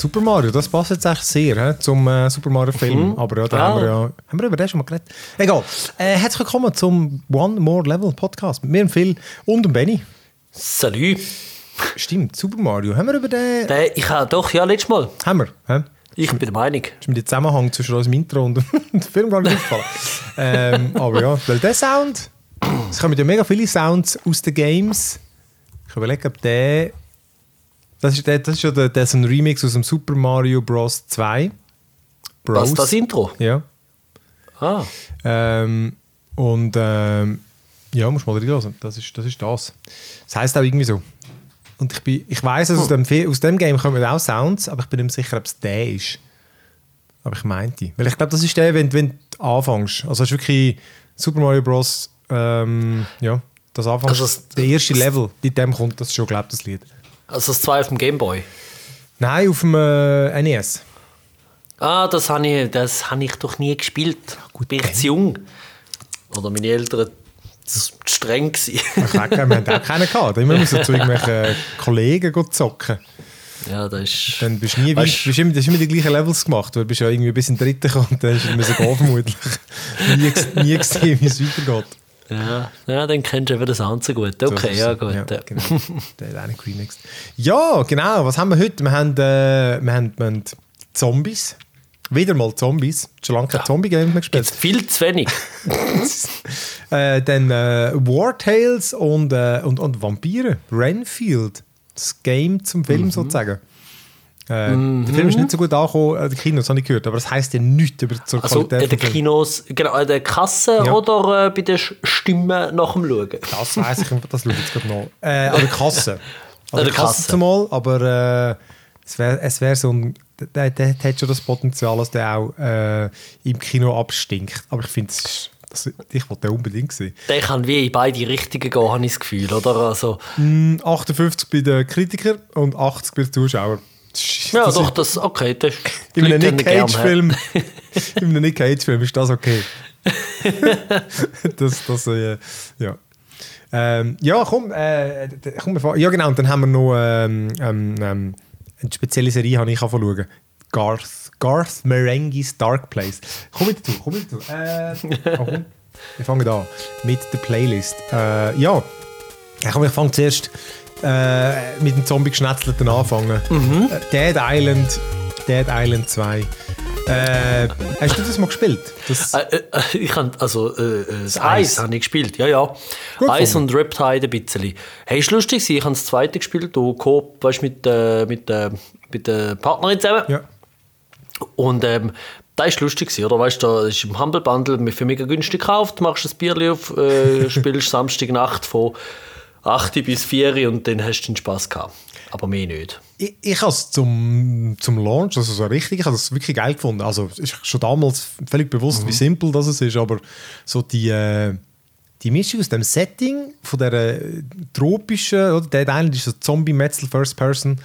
Super Mario, das passt jetzt echt sehr he, zum äh, Super Mario Film. Mhm. Aber ja, da Ah. haben wir ja haben wir über den schon mal geredet. Egal. Äh, herzlich willkommen zum One More Level Podcast mit mir, dem Phil und dem Benny. Salut. Stimmt, Super Mario. Haben wir über den. Der, ich habe doch, ja, letztes Mal. Haben wir. He? Ich bin der Meinung. ist mir der Zusammenhang zwischen unserem Intro und dem Film gar nicht aufgefallen. ähm, aber ja, weil der Sound, es kommen ja mega viele Sounds aus den Games. Ich überlege, ob der. Das ist, das ist ja der, der ist ein Remix aus dem Super Mario Bros. 2. Bros. Was, das Intro? Ja. Ah. Ähm, und ähm, ja, muss mal reinhören. Das ist, das ist das. Das heisst auch irgendwie so. Und ich, bin, ich weiss, dass aus, dem, aus dem Game kommen auch Sounds, aber ich bin nicht sicher, ob es der ist. Aber ich meinte. Weil ich glaube, das ist der, wenn, wenn du anfängst. Also es ist wirklich Super Mario Bros. Ähm, ja, das Anfangs, Also der erste Level, in dem kommt das schon, glaube das Lied. Also das 2 auf dem Gameboy. Nein, auf dem äh, NES. Ah, das habe ich, das hab ich doch nie gespielt. gut, bin ich zu jung. Oder meine Eltern zu streng gewesen. Ich sag, wir haben auch keinen gehabt. Immer müssen zu irgendwelchen Kollegen zocken. ja, das ist... Dann bist du nie Weißt- bist immer, du hast immer die gleichen Levels gemacht, weil du bist ja irgendwie bis in den dritten gekommen und dann hast du gehen vermutlich. nie, nie gesehen, wie es weitergeht. Ja, ja, dann kennst du eben Sound so gut. So Okay, ist ja gut. Ja, Ja, genau. Der hat auch remixed. Ja, genau. Was haben wir heute? Wir haben, äh, wir haben, wir haben Zombies. Wieder mal Zombies. Schon lange kein Zombie-Game mehr gespielt. Jetzt viel zu wenig. Äh, dann äh, War Tales und, äh, und, und Vampire. Renfield. Das Game zum Film Mhm. sozusagen. Äh, Der Film ist nicht so gut angekommen, äh, die Kinos habe ich gehört, aber das heisst ja nichts über zur Also Qualität in den vom Film. Kinos, genau, an der Kasse Ja. oder äh, bei den Stimmen nach dem Schauen? Das weiß ich, das schaue ich jetzt gerade noch. Äh, an der Kasse. An der der Kasse Kasse. zumal, aber äh, es wäre es wär so ein. Der, der, der hat schon das Potenzial, dass der auch äh, im Kino abstinkt. Aber ich finde, es ist- das- ich wollte den unbedingt sehen. Der kann wie in beide Richtungen gehen, habe ich das Gefühl, oder? Also, 58 bei den Kritikern und 80 bei den Zuschauern. Ja, das doch, ist- das, okay. Das, In einem Nick Cage-Film Cage-Film ist das okay. das, das, äh, ja. Ähm, ja, komm, äh, komm. Ja, genau. Und dann haben wir noch ähm, ähm, ähm, eine spezielle Serie, habe ich angefangen Garth, Garth Marenghi's Dark Place. Komm mit dazu, komm mit dazu. Äh, oh, komm. Wir fangen an mit der Playlist. Äh, ja, ich fange zuerst äh, mit dem Zombie-Geschnetzelten anfangen. Äh, Dead Island, Dead Island 2. Äh, hast du das mal gespielt? Das, Äh, äh, ich kann, also, äh, äh, das Eis. Eis habe ich gespielt, ja, ja. Gut Eis und Riptide ein bisschen. Hey, ist lustig ich habe das zweite gespielt, du Coop, weißt, mit, mit, mit der Partnerin zusammen. ja. Und ähm, da ist lustig gewesen, oder? Weißt du, da ist im Humble Bundle für mega günstig gekauft, machst ein Bierli auf, spielst Samstagnacht von 8 bis 4 und dann hast du den Spaß gehabt. Aber mehr nicht. Ich, ich habe es zum, zum Launch, also so richtig, ich habe es wirklich geil gefunden. Also es ist schon damals völlig bewusst, wie simpel das ist, aber so die, äh, die Mischung aus dem Setting, von der äh, tropischen, oder? Dead Island ist so Zombie-Metzel First Person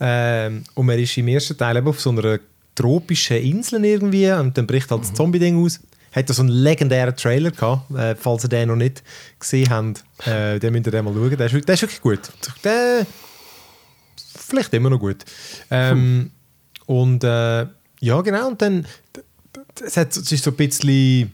ähm, und man ist im ersten Teil eben auf so einer tropischen Insel irgendwie und dann bricht halt das Zombie-Ding aus. Hat so einen legendären Trailer gehabt, äh, falls ihr den noch nicht gesehen habt, äh, den müsst ihr den mal schauen. Der ist, wirklich- der ist wirklich gut. Der, vielleicht immer noch gut. Ähm, Und äh, ja, genau. Und dann, es, hat, es ist so ein bisschen,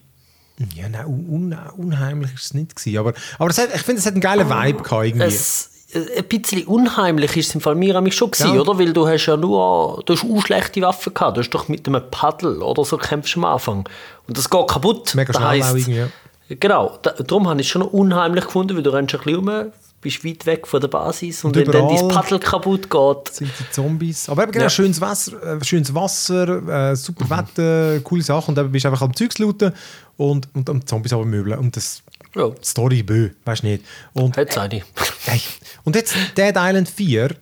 ja, nein, un, unheimlich ist es nicht gewesen, aber, aber es hat, ich finde, es hat einen geilen Vibe gehabt irgendwie. Es, ein bisschen unheimlich ist es im Fall mir an mich schon gewesen, Ja. oder? Weil du hast ja nur, du hast auch schlechte Waffen gehabt. Du hast doch mit einem Paddel oder so kämpfst am Anfang. Und das geht kaputt. Mega Das schnell heisst- ja. Genau, da, darum habe ich es schon unheimlich gefunden, weil du rennst ein bisschen rum, bist weit weg von der Basis und, Und wenn dann dein Paddel kaputt geht, sind die Zombies. Aber eben genau, Ja. schönes Wasser, äh, schönes Wasser äh, super Wetter, coole Sachen. Und dann bist du einfach am Zeugs looten und, und am Zombies aber möbeln. Und das ja, Story bö, weißt du nicht. Und, hat es eine. Und jetzt Dead Island 4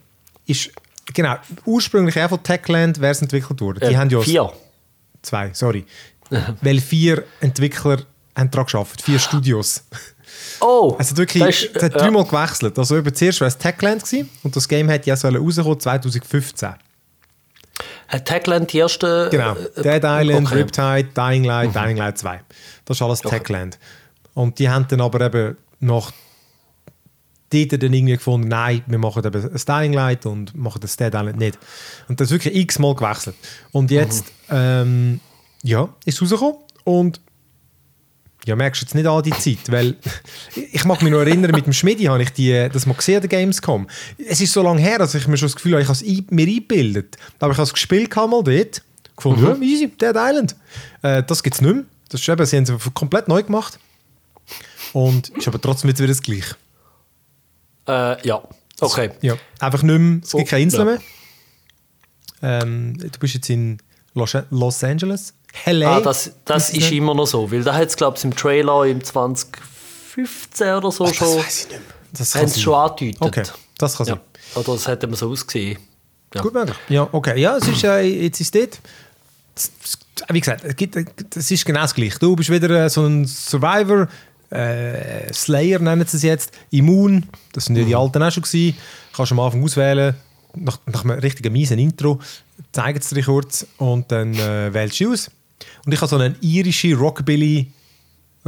ist, genau, ursprünglich auch von Techland wäre es entwickelt worden. Die Äh, haben ja vier. zwei, sorry. Weil vier Entwickler haben daran gearbeitet, vier Studios. Oh, Es hat wirklich das ist, es hat äh, dreimal gewechselt. Also über zuerst war es Techland gewesen, und das Game hätte ja rauskommen 2015. Hat Techland die erste... Genau. äh, Dead Island, okay. Mhm. Riptide, Dying Light, Dying Light 2. Das ist alles Techland. Und die haben dann aber eben nach dort dann irgendwie gefunden, nein, wir machen eben ein Dying Light und machen das Dead Island nicht. Und das ist wirklich x-mal gewechselt. Und jetzt, ähm, ja, ist es rausgekommen und ja, merkst du jetzt nicht an die Zeit, weil ich mag mich noch erinnern, mit dem Schmidi habe ich die, das mal gesehen der Gamescom. Es ist so lange her, dass ich mir schon das Gefühl habe, ich habe es mir eingebildet. Habe ich es gespielt mal dort, gefunden, ja, easy, Dead Island. Äh, das gibt es nicht mehr. Das ist eben, sie haben es komplett neu gemacht. Und ist aber trotzdem wieder das Gleiche. Äh, ja, okay. Ja, einfach nicht mehr, es gibt Oh, keine Inseln mehr. Ähm, du bist jetzt in Los, Los Angeles. LA. Ah, das, das ist immer noch so, weil da hat es, glaube ich, im Trailer im 2015 oder so Ach, das schon, weiß ich nicht mehr. Das haben sie schon angedeutet. Okay, das kann Ja. sein. Oder das hätte man so ausgesehen. Ja. Gut möglich. Ja, okay. Ja, es ist, äh, jetzt ist dort. Das- das- Wie gesagt, es das ist genau das Gleiche. Du bist wieder äh, so ein Survivor, äh, Slayer nennen sie es jetzt, Immun, das sind ja die Alten auch schon gewesen. Kannst am Anfang auswählen, nach, nach einem richtigen miesen Intro, zeigen sie dir kurz und dann äh, wählst du aus. Und ich habe so eine irische Rockabilly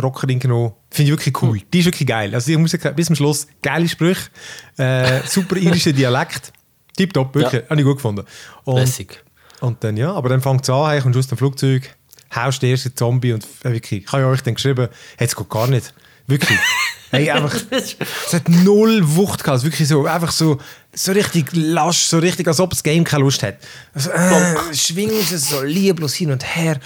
Rockerin genommen. Finde ich wirklich cool. Die ist wirklich geil. Also die Musik bis zum Schluss geile Sprüche, äh, super irischer Dialekt. Tipptopp, wirklich. Ja. Habe ich gut gefunden. Und, Lässig. und dann, ja, aber dann fängt es an, hey, kommst du aus dem Flugzeug, haust den ersten Zombie und äh, wirklich, ich habe ja euch dann geschrieben, hey, es geht gar nicht. Wirklich. hey, einfach, es hat null Wucht gehabt. Es wirklich so, einfach so, so richtig lasch, so richtig, als ob das Game keine Lust hat. Also, äh, schwingen sie so lieblos hin und her.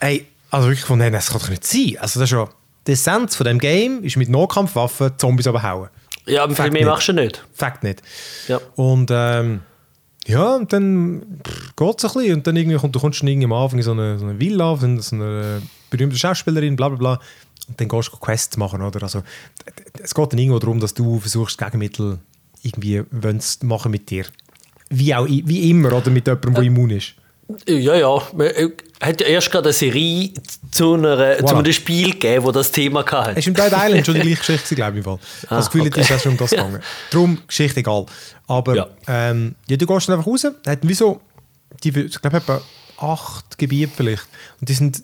Ey, also wirklich von denen, das kann doch nicht sein. Also das ist ja, die Essenz von dem Game ist mit Nahkampfwaffen Zombies abhauen. Ja, aber viel mehr nicht. machst du nicht. Fakt nicht. Ja. Und ähm, ja, und dann geht es ein bisschen. Und dann irgendwie kommt, du kommst dann irgendwie am Anfang in so eine, so eine Villa, von so einer berühmten Schauspielerin, bla bla bla. Und dann gehst du Quests machen, oder? Also, es geht dann irgendwo darum, dass du versuchst, Gegenmittel irgendwie machen mit dir. Wie auch wie immer, oder? Mit jemandem, der immun ist. Ja, ja. Hat ja erst gerade eine Serie zu, einer, zu einem Spiel gegeben, wo das Thema hatte. Es ist im Dead Island schon die gleiche Geschichte, glaube ich. Im Fall. Ah, das Gefühl, okay. es ist auch schon um das gegangen. Darum, Geschichte egal. Aber Ja. Ähm, ja, du gehst dann einfach raus. Hat wie so, die, ich glaube, etwa acht Gebiete vielleicht. Und die sind,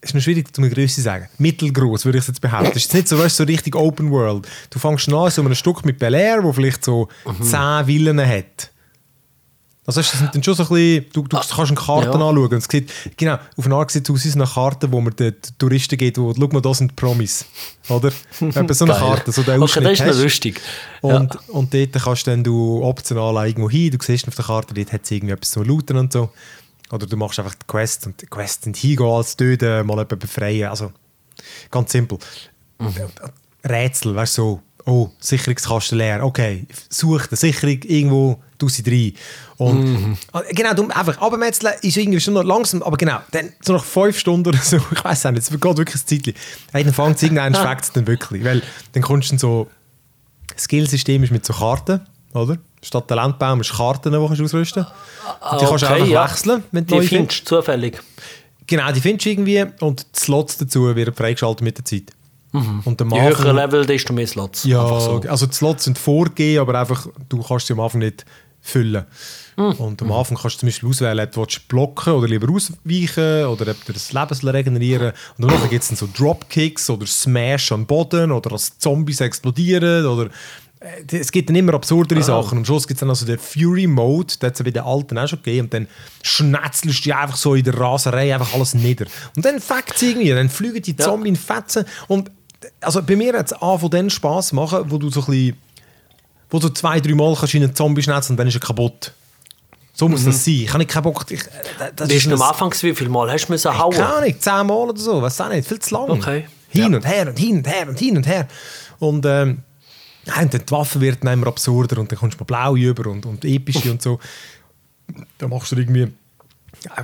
es ist noch schwierig, um eine Größe zu sagen. Mittelgroß, würde ich jetzt behaupten. Es ist nicht so, weißt, so richtig Open World. Du fängst an so einem Stück mit Bel Air, wo vielleicht so Mhm. zehn Villen hat. Also das sind dann schon so ein bisschen, du, du kannst eine Karte ja. anschauen und es sieht, genau, auf eine Art sieht es aus wie eine Karte, wo man den Touristen geht, wo, schau mal, da sind Promis, oder? Etwa so eine. Karte, so der Okay, Ausschnitt das ist lustig. Und, Ja. und dort kannst dann du optional irgendwo hin, du siehst auf der Karte, dort hat es irgendwie etwas zum Looten und so. Oder du machst einfach die Quest und die Quests sind hingehen, als töten, mal jemanden befreien, also ganz simpel. Rätsel, weißt du, so, oh, Sicherungskasten leer, okay, such eine Sicherung irgendwo, du sie rein. Und Ah, genau, einfach abmetzeln ist irgendwie schon noch langsam, aber genau, dann so nach fünf Stunden oder so, ich weiß auch nicht, es geht wirklich ein Zeitchen. Hey, dann fängt es irgendwann, schmeckt es dann wirklich, weil dann kommst du dann so, das Skillsystem ist mit so Karten, oder? Statt Talentbaum ist Karten, die kannst du ausrüsten Und die kannst du okay, einfach ja. wechseln, wenn du Die findest du zufällig. Genau, die findest du irgendwie und die Slots dazu werden freigeschaltet mit der Zeit. Und am Je höher Level, desto mehr Slots. ja, so. also die Slots sind vorgegeben, aber einfach, du kannst sie am Anfang nicht füllen. Hm. Und am Anfang kannst du zum Beispiel auswählen, ob du blocken oder lieber ausweichen oder ob du das Leben regenerieren Und danach gibt es dann so Dropkicks oder Smash am Boden oder als Zombies explodieren oder äh, es gibt dann immer absurdere Sachen. Am Schluss gibt es dann also den Fury Mode, den hat es ja bei den alten auch schon gegeben. Und dann schnetzelst du einfach so in der Raserei einfach alles nieder. Und dann fängt es irgendwie, dann fliegen die Ja. Zombies in Fetzen. Und also bei mir hat es von dann Spass machen, wo du so ein bisschen, wo du zwei, drei Mal kannst in einen Zombie schnetzeln und dann ist er kaputt. So muss das sein. Ich habe keinen Bock. Ich, äh, das Wie ist am Anfang, wie viel Mal hast du müssen hauen? keine Ahnung, zehnmal oder so, weiß auch nicht, viel zu lang. Okay. Hin Ja. und her und hin und her und hin und her. Und, ähm, ja, und dann die Waffe wird dann immer absurder und dann kommst du mal blau über und, und epische und so. Dann machst du irgendwie,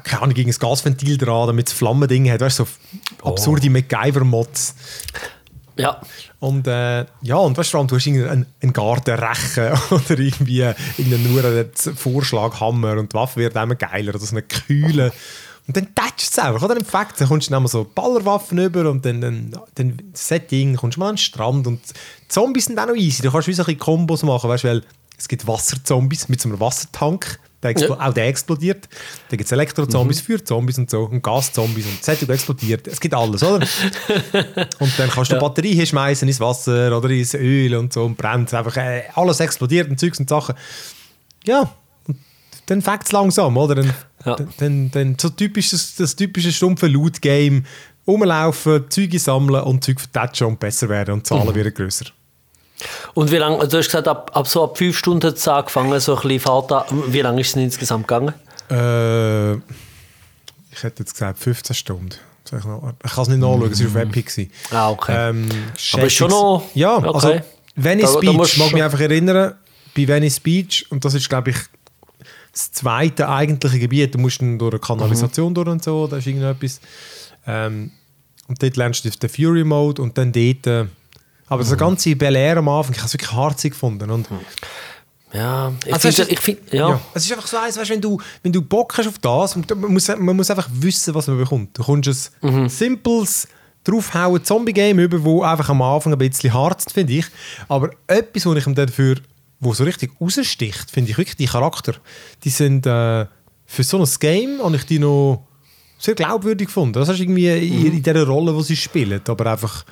keine Ahnung, gegen ein Gasventil dran, damit es Flammendinge hat, weißt du, so absurde MacGyver-Mods. Ja. Und äh, ja, und weißt du, du hast einen, Gartenrechen oder irgendwie irgendeinen nur einen Vorschlaghammer und die Waffe wird immer geiler oder so eine Kühle. Und dann tätschst du es einfach, oder? Im Fakt, dann kommst du dann so Ballerwaffen über und dann, dann, dann Setting, kommst du mal an den Strand und Zombies sind auch noch easy. Du kannst wie so ein Kombos machen, weißt du, weil es gibt Wasserzombies mit so einem Wassertank. Der explo- Auch der explodiert. Da gibt es Elektrozombies, Feuerzombies und so und Gaszombies und das explodiert. Es gibt alles, oder? und dann kannst du Ja. Batterie hinschmeißen ins Wasser oder ins Öl und so und brennt einfach. Äh, alles explodiert und Zeugs und Sachen. Ja, und dann fängt es langsam, oder? Dann, Ja. dann, dann, dann so typisch das, das typische stumpfe Loot-Game. Rumlaufen, Zeuge sammeln und Zeug vertatschen und besser werden und Zahlen werden grösser. Und wie lange, du hast gesagt, ab, ab so ab fünf Stunden hat es angefangen, so ein bisschen Fahrt an. Wie lange ist es denn insgesamt gegangen? Äh, ich hätte jetzt gesagt 15 Stunden. Ich, ich kann es nicht nachschauen, es war auf Epic. gewesen. Ah, okay. Ähm, Aber ist schon noch- Ja, okay. also Venice Da- da Beach, musst du mag mich einfach erinnern, bei Venice Beach, und das ist, glaube ich, das zweite eigentliche Gebiet, du musst dann durch eine Kanalisation durch und so, da ist irgendetwas. Ähm, und dort lernst du den Fury Mode und dann dort. Aber das ganze Bel Air am Anfang, ich habe es wirklich harzig gefunden. Und Ja, ich Also finde, es ist- ich find, ja. Es ist einfach so eins, weißt, wenn, du, wenn du Bock hast auf das, man muss, man muss einfach wissen, was man bekommt. Du kommst ein simples, draufhauen Zombie-Game über, wo einfach am Anfang ein bisschen hart ist, finde ich. Aber etwas, was ich ihm dafür, wo so richtig raussticht, finde ich wirklich die Charakter. Die sind äh, für so ein Game, habe ich die noch sehr glaubwürdig gefunden. Das ist irgendwie in, in dieser Rolle, die sie spielen. Aber einfach,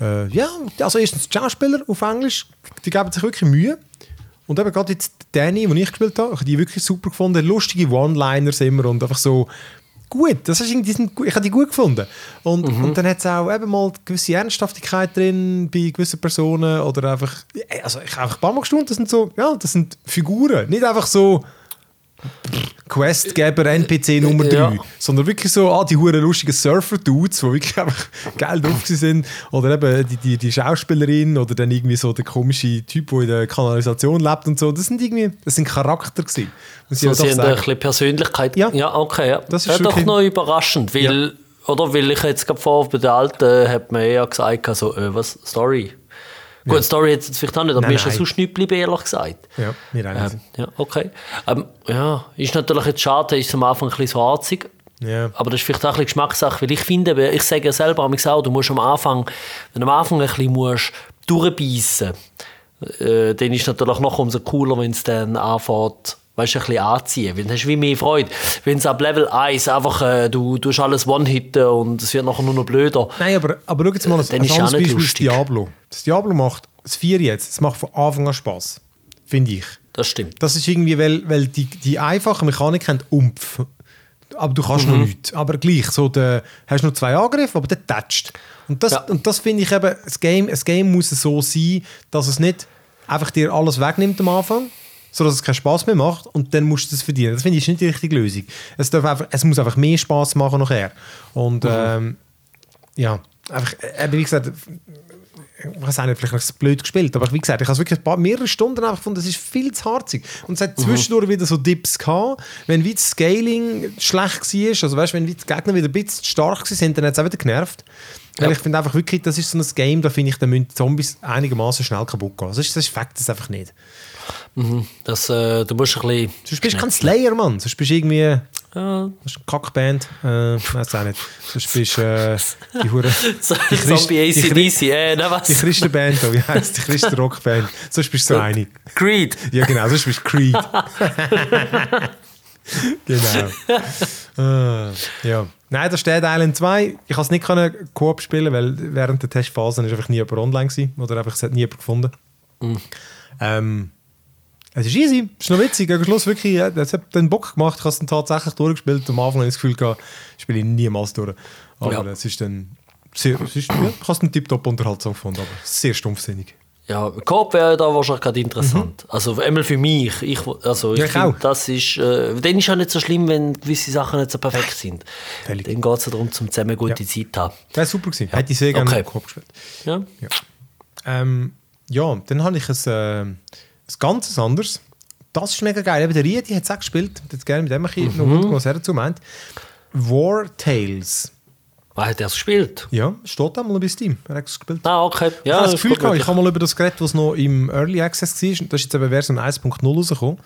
äh, ja, also erstens die Schauspieler auf Englisch, die geben sich wirklich Mühe. Und eben gerade jetzt Danny, den ich gespielt habe, ich habe die wirklich super gefunden. Lustige One-Liners immer und einfach so gut. Das ist irgendwie, sind, ich habe die gut gefunden. Und, und dann hat es auch eben mal gewisse Ernsthaftigkeit drin bei gewissen Personen oder einfach, also ich habe einfach ein paar Mal gestaunt, das sind so, ja, das sind Figuren. Nicht einfach so Questgeber NPC Nummer 3, Ja. sondern wirklich so, ah, die hure lustigen Surfer-Dudes, die wirklich einfach geil drauf sind. Oder eben die, die, die Schauspielerin oder dann irgendwie so der komische Typ, der in der Kanalisation lebt und so. Das sind irgendwie, das sind Charakter gewesen. Muss ich So, ja sie haben ein bisschen Persönlichkeit. Ja. okay. Ja. Das ist ja, doch noch überraschend, weil, oder weil ich jetzt gerade vor bei der alten hat man eher gesagt, also, äh, was, Story. Gut, Story jetzt jetzt vielleicht auch nicht, aber Nein, mir ist ja sonst nichts geblieben, ehrlich gesagt. Ja, mir auch. Ähm, ja, okay. Ähm, ja, ist natürlich jetzt schade, ist am Anfang ein bisschen so harzig. Ja. Aber das ist vielleicht auch ein bisschen Geschmackssache, weil ich finde, ich sage ja selber auch, du musst am Anfang, wenn du am Anfang ein bisschen musst durchbeissen äh, dann ist es natürlich noch umso cooler, wenn es dann anfängt, weißt, du, ein bisschen anziehen. Weil dann hast du wie mehr Freude. Wenn es ab Level 1 einfach, äh, du, du hast alles One-Hitten und es wird nachher nur noch blöder. Nein, aber, aber schau jetzt mal ein, Dann ein ist auch anderes Beispiel, das lustig. Diablo. Das Diablo macht, das 4 jetzt, das macht von Anfang an Spaß. Finde ich. Das stimmt. Das ist irgendwie, weil, weil die, die einfache Mechanik haben Umpf. Aber du kannst Mhm. noch nichts. Aber gleich, so der, hast nur zwei Angriffe, aber der tätscht. Und das, Ja. und das finde ich eben, das Game, das Game muss so sein, dass es nicht einfach dir alles wegnimmt am Anfang, sodass es keinen Spaß mehr macht und dann musst du es verdienen. Das finde ich ist nicht die richtige Lösung. Es, darf einfach, es muss einfach mehr Spaß machen nachher. Und ähm, ja, einfach, äh, wie gesagt, ich weiß auch nicht, vielleicht habe es blöd gespielt, aber wie gesagt, ich habe es wirklich ein paar, mehrere Stunden einfach gefunden, das ist viel zu harzig. Und es hat zwischendurch wieder so Dips gehabt, wenn wie das Scaling schlecht war, also weißt, wenn wie die Gegner wieder ein bisschen zu stark sind, dann hat es auch wieder genervt. Weil Ja. ich finde einfach wirklich, das ist so ein Game, da finde ich, da müssen Zombies einigermaßen schnell kaputt gehen. Das ist, das ist Fakt, das ist einfach nicht. Das, äh, du musst ein bisschen... Sonst bist du kein Slayer, Mann. Sonst bist du irgendwie... Ja, Das ist eine Kackband. Äh, weiß auch nicht. Sonst bist äh, die Hure... so, Die Christ- Zombie die ACDC, äh, ne, was? Die Christenband, da, wie heisst die Christen-Rockband? Sonst bist du so eine. Creed. Ja, genau, sonst bist du Creed. genau. Ah, ja. Nein, das steht Island 2. Ich konnte es nicht können Coop spielen, weil während der Testphase ist einfach nie jemand online gewesen. Oder einfach, es hat nie jemand gefunden. Ähm, es ist easy, es ist noch witzig. Gegen Schluss wirklich, ja, es hat dann Bock gemacht. Ich habe es dann tatsächlich durchgespielt. Am Anfang habe ich das Gefühl gehabt, ich spiele ihn niemals durch. Aber Ja. es ist dann sehr, es ist, ja, ich habe es tiptop unterhaltsam gefunden, aber sehr stumpfsinnig. Ja, Coop wäre da wahrscheinlich gerade interessant. Also einmal für mich. Ich, also ich Mhm. Ja, ich finde, auch. das ist, äh, dann ist ja nicht so schlimm, wenn gewisse Sachen nicht so perfekt sind. Völlig. Dann geht es ja darum, zum zusammen gute Ja. Zeit zu haben. Das war super. Gewesen. Hätte ich sehr gerne Okay. Coop gespielt. Ja? Ja. Ähm, ja, dann habe ich ein, äh, ein ganz anderes. Das ist mega geil. Eben der Riedi hat es auch gespielt. Ich hätte gerne mit dem ein bisschen noch mhm. was er dazu meint. War Tales. Wer hat er es gespielt? Ja, steht da mal bei Steam. Er hat es gespielt. Ah, okay. ich Ja, habe das Gefühl gehabt, ich habe mal über das Gerät, das noch im Early Access war. und Das ist jetzt eben Version 1.0 rausgekommen.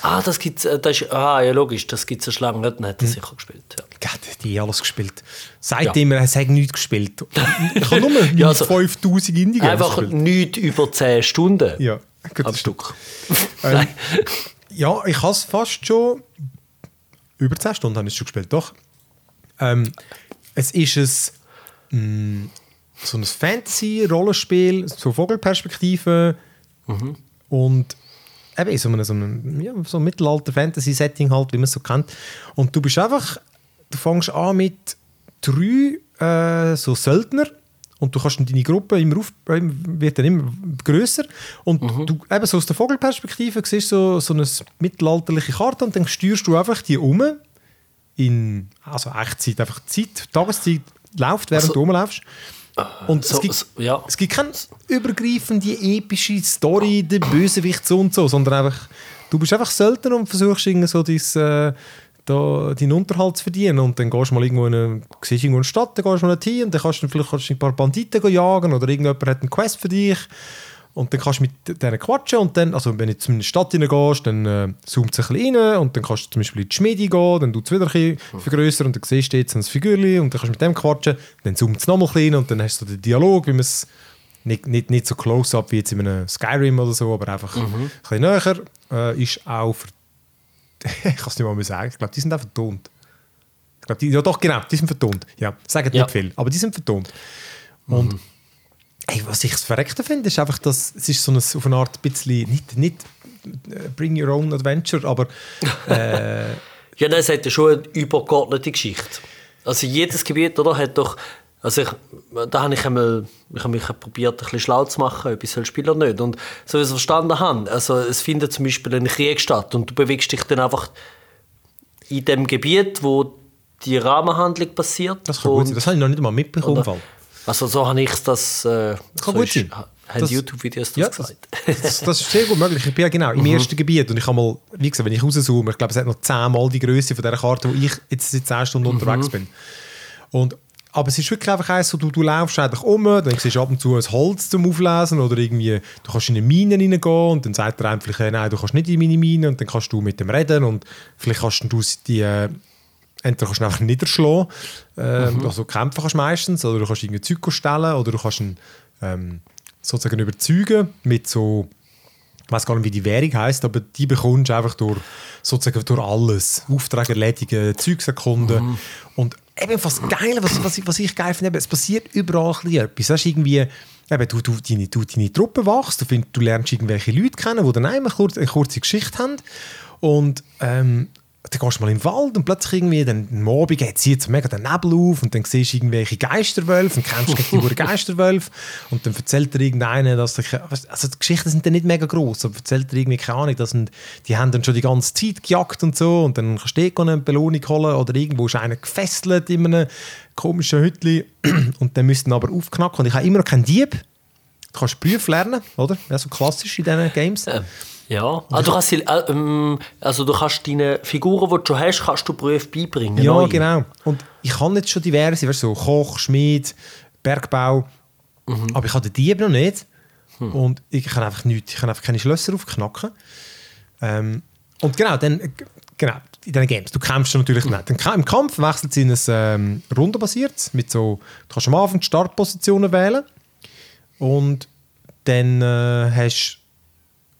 Ah, das gibt's, äh, das ist, ah, ja, logisch, das gibt es ja schon lange nicht, dann hat er sicher gespielt. Ja. Gott, die haben alles gespielt. Seitdem er hat nichts gespielt. Ich habe nur Ja, also- 5000 Indie-Games Einfach gespielt. nicht über 10 Stunden Ja, am Stück. Ähm. Ja, ich habe es fast schon über 10 Stunden habe ich schon gespielt, doch. Ähm, es ist ein, mh, so ein Fantasy-Rollenspiel, so Vogelperspektive und eben in so einem, so einem, ja, so Mittelalter-Fantasy-Setting halt, wie man es so kennt. Und du bist einfach, du fängst an mit drei äh, so Söldner und du kannst deine Gruppe immer auf, wird dann immer größer und du eben so aus der Vogelperspektive siehst so, so eine mittelalterliche Karte und dann steuerst du einfach die um in also Echtzeit, einfach Zeit, Tageszeit läuft, während Also- du rumlaufst. Und so- es, gibt, so- ja. es gibt keine übergreifende, epische Story, der Bösewicht so und so, sondern einfach, du bist einfach Söldner und versuchst irgendwie so dein, äh, da, deinen Unterhalt zu verdienen. Und dann gehst du mal irgendwo in eine, siehst irgendwo in eine Stadt, dann gehst du mal hin und dann kannst du vielleicht kannst du ein paar Banditen jagen oder irgendjemand hat einen Quest für dich. Und dann kannst du mit denen quatschen und dann, also wenn du zu einer Stadt reingehst, dann äh, zoomt es ein bisschen rein und dann kannst du zum Beispiel in die Schmiede gehen, dann tut es wieder ein bisschen vergrößern und dann siehst du jetzt ein Figürchen und dann kannst du mit dem quatschen, dann zoomt es nochmal ein bisschen und dann hast du den Dialog, wie man es nicht, nicht, nicht so close-up wie jetzt in einem Skyrim oder so, aber einfach ein bisschen näher. Äh, ist auch, ver ich kann es nicht mal mehr sagen, ich glaube, die sind auch vertont. Ich glaube, die, ja doch, genau, die sind vertont. Ja, sagen Ja. nicht viel, aber die sind vertont. Und Ey, was ich das Verreckte finde, ist einfach, dass es ist so eine, auf eine Art bisschen, nicht, nicht äh, Bring Your Own Adventure, aber Ja, das hat ja schon eine übergeordnete Geschichte. Also jedes Gebiet, oder, hat doch... Also ich, da habe ich einmal, ich habe mich probiert, ein bisschen schlau zu machen, ob ich soll spielen oder nicht. Und so wie ich es verstanden habe, also es findet zum Beispiel ein Krieg statt und du bewegst dich dann einfach in dem Gebiet, wo die Rahmenhandlung passiert. das kann gut sein. Das habe ich noch nicht mal mitbekommen. oder? Also so habe ich das... Äh, Kann so gut ist- sein. Haben YouTube-Videos das Ja, das, gesagt? das, das ist sehr gut möglich. Ich bin ja genau im ersten Gebiet und ich habe mal, wie gesagt, wenn ich rauszoome, ich glaube, es hat noch zehnmal die Größe von dieser Karte, wo ich jetzt seit 10 Stunden unterwegs bin. Und, aber es ist wirklich einfach eins, so, du, du laufst einfach um, dann siehst du ab und zu ein Holz zum Auflesen oder irgendwie, du kannst in eine Mine reingehen und dann sagt er einfach, äh, nein, du kannst nicht in meine Mine und dann kannst du mit dem reden und vielleicht kannst du die, äh, entweder kannst du einfach niederschlagen, ähm, also kämpfen kannst meistens, oder du kannst irgendwie Zeug stellen oder du kannst ihn ähm, sozusagen überzeugen mit so ich weiß gar nicht, wie die Währung heißt, aber die bekommst du einfach durch, sozusagen durch alles. Aufträge erledigen, Zeugs erkunden. Und eben was Geile, was, was, ich, was ich geil finde, es passiert überall etwas. Weißt, irgendwie, eben, du, du, deine, du deine Truppe wachst, du, find, du lernst irgendwelche Leute kennen, die dann einmal kurz, eine kurze Geschichte haben. Und ähm, dann gehst du mal im Wald und plötzlich irgendwie, dann am Abend zieht so mega den Nebel auf und dann siehst du irgendwelche Geisterwölfe und kämpfst gegen die Geisterwölfe und dann erzählt dir irgendeiner, dass ich, also die Geschichten sind dann nicht mega groß, aber erzählt dir irgendwie, keine Ahnung, dass sind, die haben dann schon die ganze Zeit gejagt und so und dann kannst du eine Belohnung holen oder irgendwo ist einer gefesselt in einem komischen Hütli und dann müssten aber aufknacken und ich habe immer noch keinen Dieb. Du kannst Berufe lernen, oder? Ja, so klassisch in diesen Games. Ähm, Ja, also du, kannst, äh, ähm, also du kannst deine Figuren, die du schon hast, kannst du Berufe beibringen. Ja, neue. genau. Und ich kann jetzt schon diverse, weißt, du, so Koch, Schmied, Bergbau, aber ich habe den Dieb noch nicht. Und ich kann einfach nichts, ich kann einfach keine Schlösser aufknacken. Ähm, und genau, dann, genau, in diesen Games, du kämpfst natürlich nicht. Dann, Im Kampf wechselt es in ein ähm, rundenbasiertes, mit so, du kannst am Anfang die Startpositionen wählen und dann äh, hast,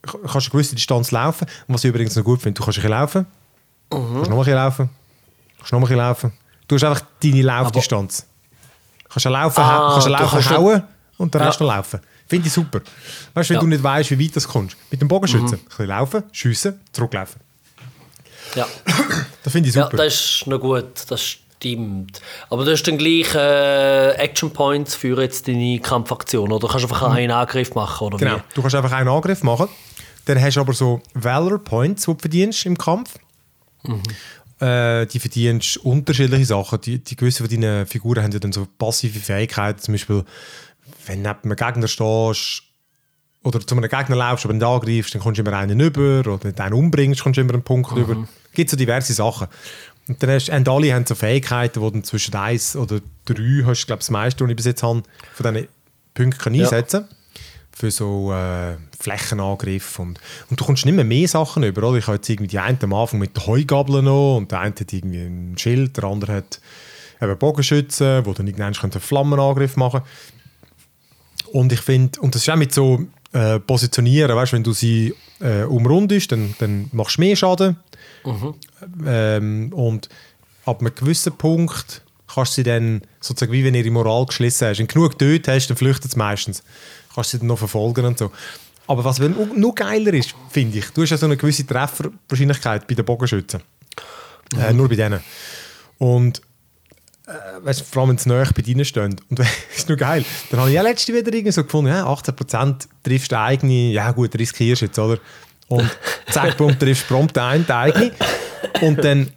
kannst du eine gewisse Distanz laufen. Und was ich übrigens noch gut finde, du kannst ein bisschen laufen, kannst noch ein bisschen laufen, kannst noch ein bisschen laufen. Du hast einfach deine Laufdistanz. kannst du laufen, Ah, kannst du laufen kannst hauen und den Ja. Rest noch laufen. Finde ich super. Weißt du, wenn Ja. du nicht weißt, wie weit das kommst. Mit dem Bogenschützen. Ein bisschen laufen, schiessen, zurücklaufen. Ja. Das finde ich ja, super. das ist noch gut, das stimmt. Aber du hast dann gleich äh, Action Points für jetzt deine Kampfaktion oder kannst du einfach einen Angriff machen oder Genau. Du kannst einfach einen Angriff machen. Dann hast du aber so Valor Points, die du verdienst im Kampf. Äh, die verdienst unterschiedliche Sachen. Die, die gewisse von deinen Figuren haben ja dann so passive Fähigkeiten. Zum Beispiel, wenn du neben einem Gegner stehst oder zu einem Gegner laufst, aber nicht angreifst, dann kommst du immer einen über. Oder wenn du einen umbringst, kommst du immer einen Punkt über. Es gibt so diverse Sachen. Und dann hast, und alle haben so Fähigkeiten, die dann zwischen 1 oder 3 hast, du, glaube das meiste, was ich bis jetzt habe, von diesen Punkten kann einsetzen für so äh, Flächenangriff und, und du kommst nicht mehr mehr Sachen über, oder? Ich habe jetzt irgendwie die einen am Anfang mit der Heugabel noch und der eine hat irgendwie ein Schild, der andere hat eben Bogenschützen, wo dann irgendwann einen Flammenangriff machen und ich finde, und das ist auch mit so äh, Positionieren, weißt du, wenn du sie äh, umrundest, dann, dann machst du mehr Schaden. Ähm, und ab einem gewissen Punkt kannst du sie dann, sozusagen wie wenn du ihre Moral geschlissen hast, wenn genug Töte hast, dann flüchtet es meistens. Kannst du sie dann noch verfolgen und so. Aber was noch geiler ist, finde ich, du hast ja so eine gewisse Trefferwahrscheinlichkeit bei den Bogenschützen. Äh, nur bei denen. Und äh, weißt, vor allem wenn sie nahe bei dir stehen. Und das ist nur geil. Dann habe ich ja letzte wieder irgendwie so gefunden, ja, 18% triffst du eigene, ja gut, riskierst jetzt, oder? Und zack, bumm, triffst prompt einen, den eigene. Und dann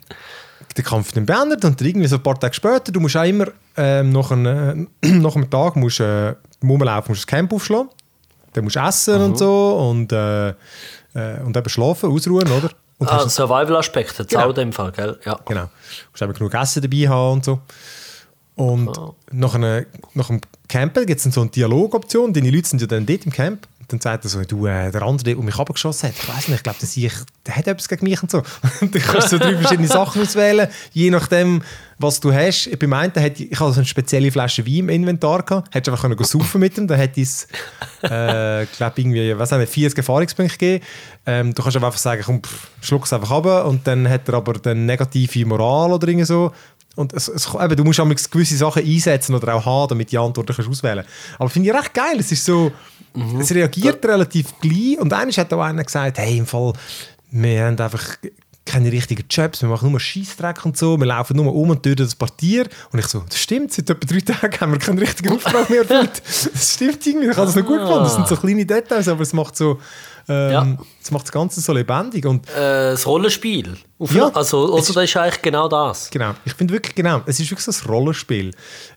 der Kampf dann beendet und irgendwie so ein paar Tage später, du musst auch immer ähm, nach, einem, nach einem Tag musst, äh, rumlaufen, musst das Camp aufschlagen. Dann musst du essen und so und, äh, äh, und eben schlafen, ausruhen, oder? Und Ah, Survival-Aspekt, hat es Genau. auch in dem Fall, gell? Ja. Genau. Du musst eben genug Essen dabei haben und so. Und nach, einer, nach dem Campen gibt es dann so eine Dialogoption. Deine Leute sind ja dann dort im Camp. Dann sagt er so, du, äh, der andere, der mich abgeschossen hat, ich weiß nicht, ich glaube, der, Sieg, der hat etwas gegen mich und so. Dann kannst du so drei verschiedene Sachen auswählen, je nachdem, was du hast. Beim einen, hatte ich, ich hatte so eine spezielle Flasche Wein im Inventar gehabt, hättest einfach können saufen mit dem, dann hätte ich es, äh, glaube irgendwie, was haben wir, 40 Erfahrungspunkte gegeben. Ähm, du kannst einfach sagen, komm, schluck es einfach ab und dann hat er aber dann negative Moral oder irgendwie so. Und es, es, eben, du musst auch gewisse Sachen einsetzen oder auch haben, damit die Antworten kannst auswählen Aber finde ich recht geil. Es ist so, es reagiert relativ gleich. Und eines hat auch einer gesagt, hey, im Fall, wir haben einfach keine richtigen Jobs, wir machen nur Scheißdreck und so, wir laufen nur um und töten das Quartier. Und ich so, das stimmt, seit etwa drei Tagen haben wir keinen richtigen Auftrag mehr erfüllt. Das stimmt irgendwie, ich habe das noch gut gefunden. Das sind so kleine Details, aber es macht so, ähm, Ja. es macht das Ganze so lebendig. Und Äh, das Rollenspiel. Auf Ja, also, ist- das ist eigentlich genau das. Genau, ich finde wirklich genau, es ist wirklich so ein Rollenspiel,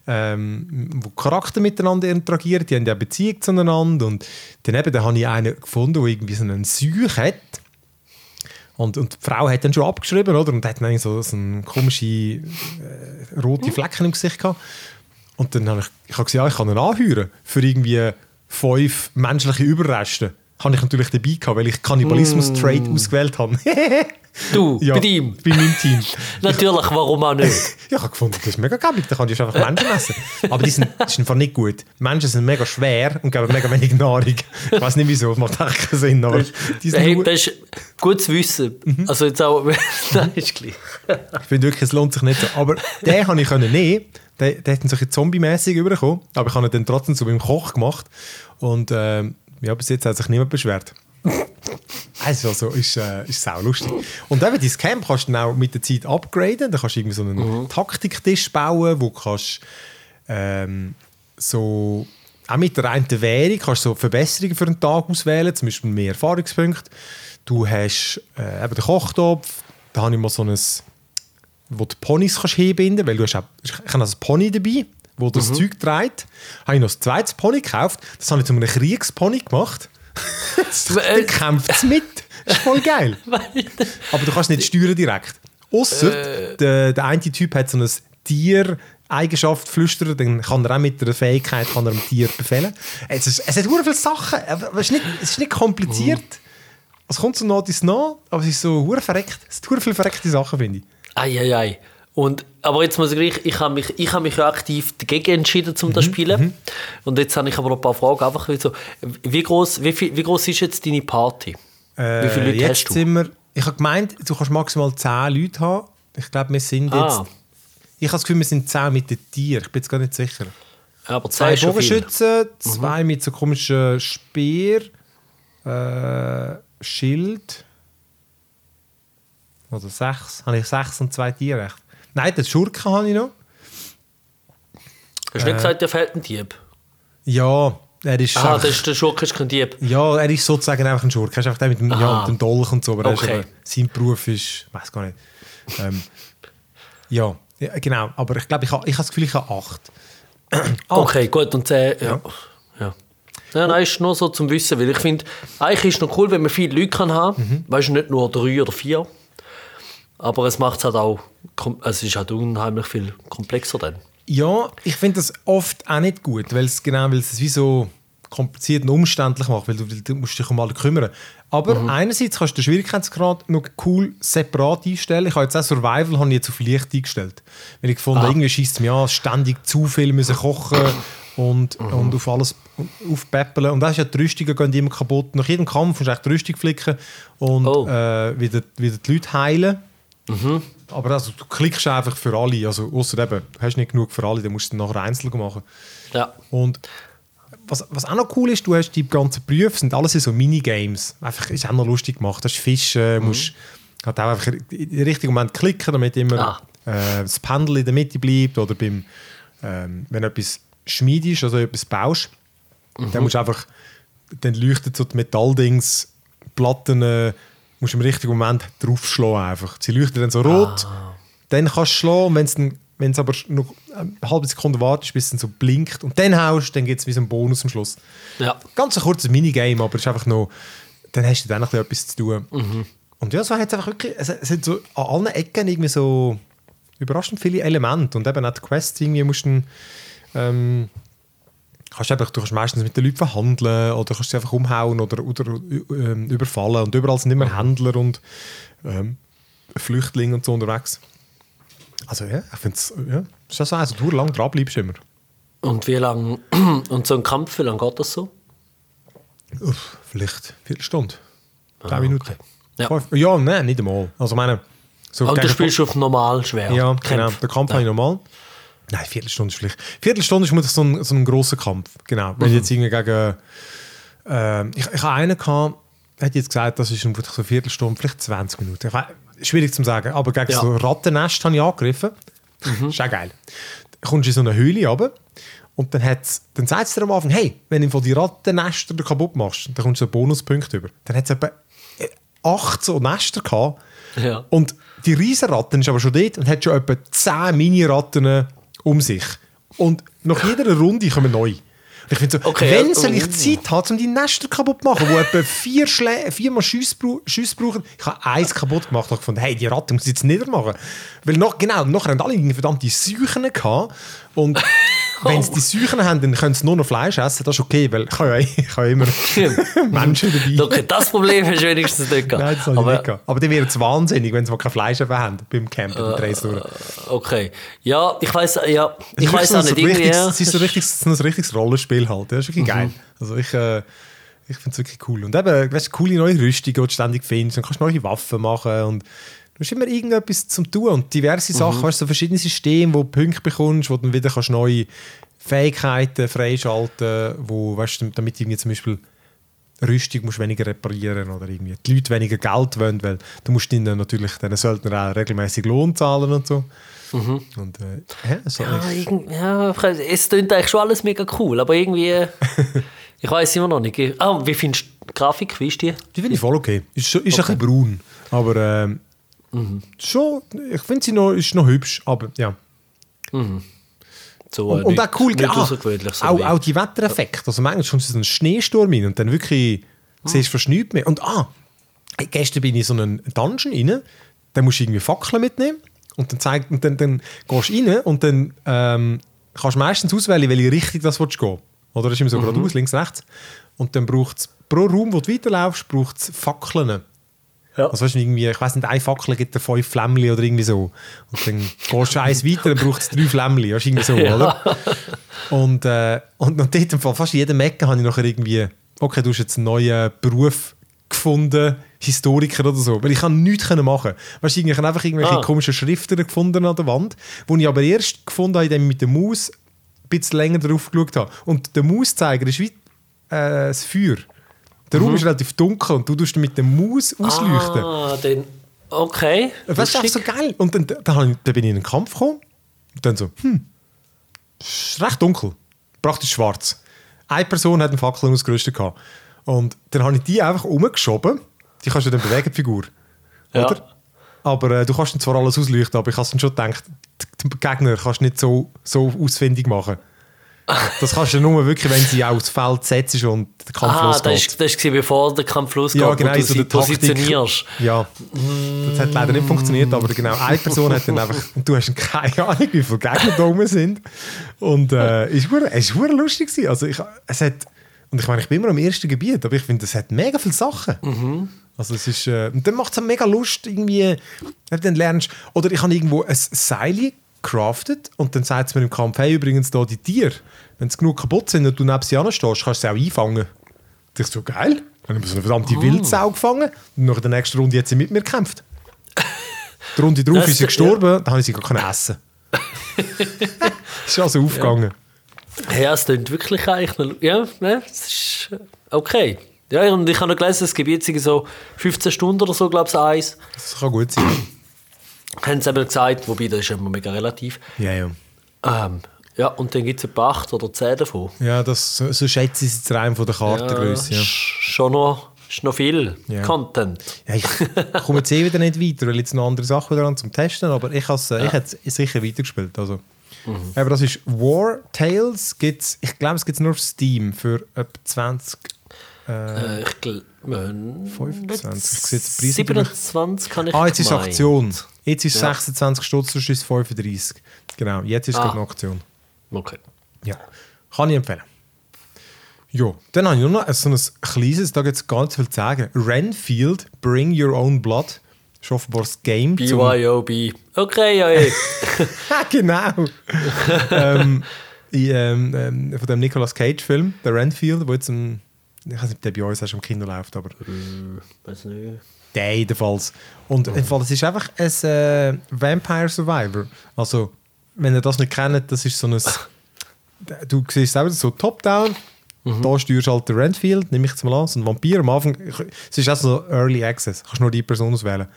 ähm, wo Charakter miteinander interagieren, die haben ja Beziehung zueinander und dann eben, da habe ich einen gefunden, der irgendwie so einen Seuch hat und, und die Frau hat dann schon abgeschrieben, oder? Und hat dann so, so komische äh, rote Flecken im Gesicht gehabt. Und dann habe ich, ich habe gesagt, ja, ich kann ihn anheuern für irgendwie fünf menschliche Überreste. Habe ich natürlich dabei gehabt, weil ich Kannibalismus-Trade ausgewählt habe. Du, ja, bei ihm. Bei meinem Team. Natürlich, warum auch nicht? Ja, ich habe gefunden, das ist mega gäbig, da kannst du einfach Menschen essen. Aber die sind, das ist einfach nicht gut. Menschen sind mega schwer und geben mega wenig Nahrung. Ich weiß nicht wieso, das macht echt keinen Sinn. Aber die sind Hey, das ist gut zu wissen. Mhm. Also jetzt auch, nein, ist gleich. ich finde wirklich, es lohnt sich nicht so. Aber den habe ich können nehmen. Der, der hat ihn so ein bisschen zombie-mässig überkommen. Aber ich habe ihn dann trotzdem so beim Koch gemacht. Und ähm, ja, bis jetzt hat sich niemand beschwert. Also, also ist, äh, ist sau lustig. Und eben, dein Camp kannst du dann auch mit der Zeit upgraden. Da kannst du irgendwie so einen Taktiktisch bauen, wo du kannst ähm, so auch mit der einen Währung kannst du so Verbesserungen für einen Tag auswählen, zum Beispiel mehr Erfahrungspunkte. Du hast äh, eben den Kochtopf, da habe ich mal so ein, wo du Ponys kannst hinbinden, weil du hast auch, ich habe also ein Pony dabei, wo das Zeug trägt. Habe ich noch ein zweites Pony gekauft, das habe ich zu einem Kriegspony gemacht. Der kämpft es mit. Das ist voll geil. Aber du kannst nicht steuern direkt. Ausser der, der eine Typ hat so ein Tier. Eigenschaft flüstern, dann kann er auch mit der Fähigkeit kann er dem Tier befehlen. Es, ist, es hat sehr viele Sachen, aber es ist nicht, es ist nicht kompliziert. Es kommt so nah ins nah, aber es ist so verreckt. Es sind hure viele verreckte Sachen, finde ich. Eieiei. Und, aber jetzt muss ich gleich, ich habe mich, ich habe mich ja aktiv dagegen entschieden, um Mhm, das zu spielen. Und jetzt habe ich aber noch ein paar Fragen. Einfach wie, so, wie, groß, wie, viel, wie groß ist jetzt deine Party? wie viele Leute Äh, jetzt hast du? Sind wir, ich habe gemeint, du kannst maximal 10 Leute haben. Ich glaube, wir sind Ah. jetzt... Ich habe das Gefühl, wir sind 10 mit den Tieren. Ich bin jetzt gar nicht sicher. Aber zwei viel. Mhm. Bogenschützen, zwei mit so komischen Speer, äh, Schild. Oder sechs. Habe ich sechs und zwei Tiere? echt? Nein, den Schurken habe ich noch. Hast du nicht gesagt, der fehlt ein Dieb? Ja, er ist, Ah, das ist der Schurke, ist kein Dieb. ja, er ist sozusagen einfach ein Schurke. Er ist einfach der mit dem, ja, mit dem Dolch und so. Aber er Okay. eben, sein Beruf ist, ich weiß gar nicht. Ähm, ja, ja, genau. Aber ich glaube, ich habe ich habe das Gefühl, ich habe acht. Okay, gut. Und zehn, ja. ja. Ja, nein, ist nur so zum Wissen, weil ich finde, eigentlich ist es noch cool, wenn man viele Leute kann haben Mhm. Weißt du, nicht nur drei oder vier. Aber es macht es halt auch, es ist halt unheimlich viel komplexer dann. Ja, ich finde das oft auch nicht gut, weil es genau, weil es wie so kompliziert und umständlich macht, weil du, du musst dich um alle kümmern. Aber einerseits kannst du den Schwierigkeitsgrad noch cool separat einstellen. Ich habe jetzt auch Survival habe ich jetzt auf leicht eingestellt. Weil ich gefunden, Ah. irgendwie schießt mir an, ständig zu viel müssen kochen und, und auf alles aufpäppeln. Und das ist ja die Rüstungen gehen immer kaputt. Nach jedem Kampf musst du echt die Rüstung flicken und Oh. äh, wieder, wieder die Leute heilen. Aber also, du klickst einfach für alle. Also, außer eben, du hast nicht genug für alle, dann musst du es nachher einzeln machen. Ja. Und was, was auch noch cool ist, du hast die ganzen Berufe, sind alles so Minigames. Einfach, ist auch noch lustig gemacht. Du hast Fischen, musst halt auch einfach in den richtigen Moment klicken, damit immer Ah. äh, das Pendel in der Mitte bleibt. Oder beim, ähm, wenn du etwas schmiedest, also etwas baust, dann musst du einfach, dann leuchtet so die Metalldings, Platten, äh, musst du im richtigen Moment draufschlagen einfach. Sie leuchten dann so rot, dann kannst du schlagen und wenn es wenn es aber noch eine halbe Sekunde wartest, bis es so blinkt und dann haust, dann gibt es wie so einen Bonus am Schluss. Ja. Ganz ein kurzes Minigame, aber es ist einfach noch, dann hast du dann noch etwas zu tun. Und ja, so hat es einfach wirklich, es, es hat so an allen Ecken irgendwie so überraschend viele Elemente und eben auch die Quests irgendwie musst du ähm, kannst einfach, du kannst meistens mit den Leuten verhandeln oder kannst sie einfach umhauen oder, oder ähm, überfallen und überall sind immer Händler und ähm, Flüchtlinge und so unterwegs. Also ja, ich finde es, ja, ist das so, also du lang dran bleibst immer. Und wie lange, und so ein Kampf, wie lange geht das so? Uff, vielleicht eine Viertelstunde, zehn Minuten. Ja. Fünf- ja, nein, nicht einmal. Also meine, so Und du spielst auf normal schwer. Ja, Kämpf. genau. Der Kampf habe ich normal. Nein, Viertelstunde ist vielleicht. Viertelstunde ist so ein, so ein grosser Kampf. Genau. Wenn ich jetzt irgendwie gegen. ähm, ich, ich habe einen gehabt, hätte jetzt gesagt, das ist vermutlich so eine Viertelstunde, vielleicht 20 Minuten. Ich weiß, schwierig zu sagen, aber gegen Ja. so Rattennest habe ich angegriffen. Ist auch geil. Dann kommst du in so eine Höhle runter und dann, hat's, dann sagt es dir am Anfang, hey, wenn du von die Rattennester kaputt machst, dann kommst du so Bonuspunkte über. Dann hat es etwa äh, acht so Nester gehabt. Ja. Und die Riesenratten ist aber schon dort und hat schon etwa 10 Mini-Ratten um sich. Und nach jeder Runde kommen neu. Und ich finde so, Okay, wenn ja, soll ich oh. Zeit haben, um die Nester kaputt zu machen, wo etwa vier Schlä viermal Schüsse, brau Schüsse brauchen? Ich habe eins kaputt gemacht und gefunden, hey, die Ratte muss ich jetzt niedermachen. Weil noch, genau, nachher haben alle verdammte Seuchen gehabt. Und wenn sie die Seuchen haben, dann können sie nur noch Fleisch essen. Das ist okay, weil ich habe ja, ich habe immer Menschen dabei. Okay, das Problem hast du wenigstens nicht gehabt. Nein, das habe ich Aber- nicht gehabt. Aber dann wäre es wahnsinnig, wenn sie mal kein Fleisch haben beim Campen, beim Dreisdurch. Okay. Ja, ich weiß ja, Es ich so auch ein nicht. Richtiges- ja. Es ist so richtig, so ein richtiges Rollenspiel halt. Das ist wirklich geil. Also ich, äh, ich finde es wirklich cool. Und eben, weißt du, coole neue Rüstungen, die du ständig findest. Dann kannst du neue Waffen machen und du hast immer irgendetwas zum tun und diverse Sachen, weißt du, so verschiedene Systeme, wo du Punkte bekommst, wo du dann wieder kannst neue Fähigkeiten freischalten, wo, weißt du, damit irgendwie zum Beispiel Rüstung musst du weniger reparieren oder irgendwie die Leute weniger Geld wollen, weil du musst ihnen natürlich den Söldner auch regelmäßig Lohn zahlen und so. Und äh, ja, so Ja, irgend, ja, es klingt eigentlich schon alles mega cool, aber irgendwie. ich weiß immer noch nicht. Ah, wie findest du die Grafik? Wie ist die? Die finde ich voll okay. Ist, ist ein bisschen braun. Aber ähm, schon, ich finde sie noch, ist noch hübsch. Aber ja. So, Und, und nicht- auch cool, ah. So auch, auch die Wettereffekte. Also manchmal kommst du so einen Schneesturm rein und dann wirklich siehst du fast nichts mehr. Und ah, gestern bin ich in so einen Dungeon rein, dann musst du irgendwie Fackeln mitnehmen und dann, zeigt, und dann, dann gehst du rein und dann ähm, kannst du meistens auswählen, welche Richtung das willst du gehen Oder das ist immer so geradeaus, links, rechts. Und dann braucht es pro Raum, wo du weiterlaufst, braucht es Fackeln. Ja. Also weißt irgendwie, ich weiß nicht, eine Fackel gibt dir fünf Flämmchen oder irgendwie so. Und dann gehst du eins weiter, dann braucht es drei Flämmchen. Weißt du, irgendwie so, Ja. oder? Und, äh, und, und dort im Fall, fast in jedem Ecke habe ich nachher irgendwie, okay, du hast jetzt einen neuen Beruf gefunden, Historiker oder so. Weil ich kann nichts können machen. Weißt du, ich habe einfach irgendwelche Ah. komischen Schriften gefunden an der Wand, wo ich aber erst gefunden habe, indem ich mit der Maus ein bisschen länger drauf geschaut habe. Und der Mauszeiger ist wie äh, das Feuer. Der Raum ist relativ dunkel und du tust mit der Maus ausleuchten. Mhm. Ah, dann. Okay. Das ist so geil. Und dann, dann, dann bin ich in einen Kampf gekommen und dann so, hm, ist recht dunkel, praktisch schwarz. Eine Person hat einen Fackel ausgerüstet gehabt. Und dann habe ich die einfach umgeschoben. Die kannst du dann bewegen, die Figur. Ja. Oder? Aber äh, du kannst dann zwar alles ausleuchten, aber ich habe schon gedacht, den Gegner kannst du nicht so, so ausfindig machen. Das kannst du nur wirklich, wenn sie aufs Feld setzt und der Kampf Ah, losgeht. das war das war bevor der Kampf losgeht, Ja, wo genau, du so sie positionierst. Ja, das hat leider nicht funktioniert, aber genau, eine Person hat dann einfach, und du hast keine Ahnung, wie viele Gegner da oben sind. Und äh, es war lustig. Gewesen. Also ich, es hat, und ich meine, ich bin immer am ersten Gebiet, aber ich finde, es hat mega viele Sachen. Also es ist, äh, und dann macht es mega Lust, irgendwie, wenn du dann lernst, oder ich habe irgendwo ein Seil craftet und dann sagt es mir im Kampf, hey, übrigens da die Tiere, wenn sie genug kaputt sind und du neben sie anstehst, kannst du sie auch einfangen. Das ist so geil. Dann habe ich so eine verdammte Oh. Wildsau gefangen und nach der nächsten Runde hat sie mit mir gekämpft. Die Runde drauf Das- ist sie gestorben, dann habe ich sie gar kein Essen. ist also aufgegangen. Ja, es klingt wirklich eigentlich ja, ne, es ist äh, okay. Ja, und ich habe noch gelesen, es gibt jetzt so 15 Stunden oder so, glaube ich, eins. Das kann gut sein. Haben sie eben gesagt, wobei das ist immer mega relativ. Ja, ja. Ähm, ja, und dann gibt es etwa 8 oder 10 davon. Ja, das, so, schätze ich es jetzt rein von der Kartengröße. Ja, ist schon noch, ist noch viel Ja. Content. ja. ich komme jetzt eh wieder nicht weiter, weil jetzt noch andere Sachen dran zum Testen, aber ich, has, äh, ich hätte es sicher weitergespielt. Also. Aber das ist War Tales, gibt's, ich glaube, es gibt es nur auf Steam für etwa 20. Äh, ich glaube, 25. Ich sehe jetzt die Preise 27 kann ich ah, jetzt ist gemeint. Aktion. Jetzt ist Ja. 26 Stutz, sonst ist es 35. Genau, jetzt ist es Ah. gerade eine Aktion. Okay. Ja, kann ich empfehlen. Ja, dann habe ich nur noch so ein kleines, da gibt es nicht viel zu sagen. Renfield, Bring Your Own Blood. Das ist offenbar das Game. BYOB. Okay, ja. Ah, genau. ähm, ich, ähm, ähm, von dem Nicolas Cage-Film, der Renfield, wo jetzt ein, ich weiß nicht, ob der bei uns erst im Kino läuft, aber Weiß nicht. der jedenfalls. Und Fall, es ist einfach ein äh, Vampire Survivor. Also, wenn ihr das nicht kennt, das ist so ein. Du siehst selber so Top-Down. Da steuerst du halt den Renfield, nehme ich jetzt mal an, so ein Vampir am Anfang. Es ist auch so Early Access, kannst nur die Person auswählen.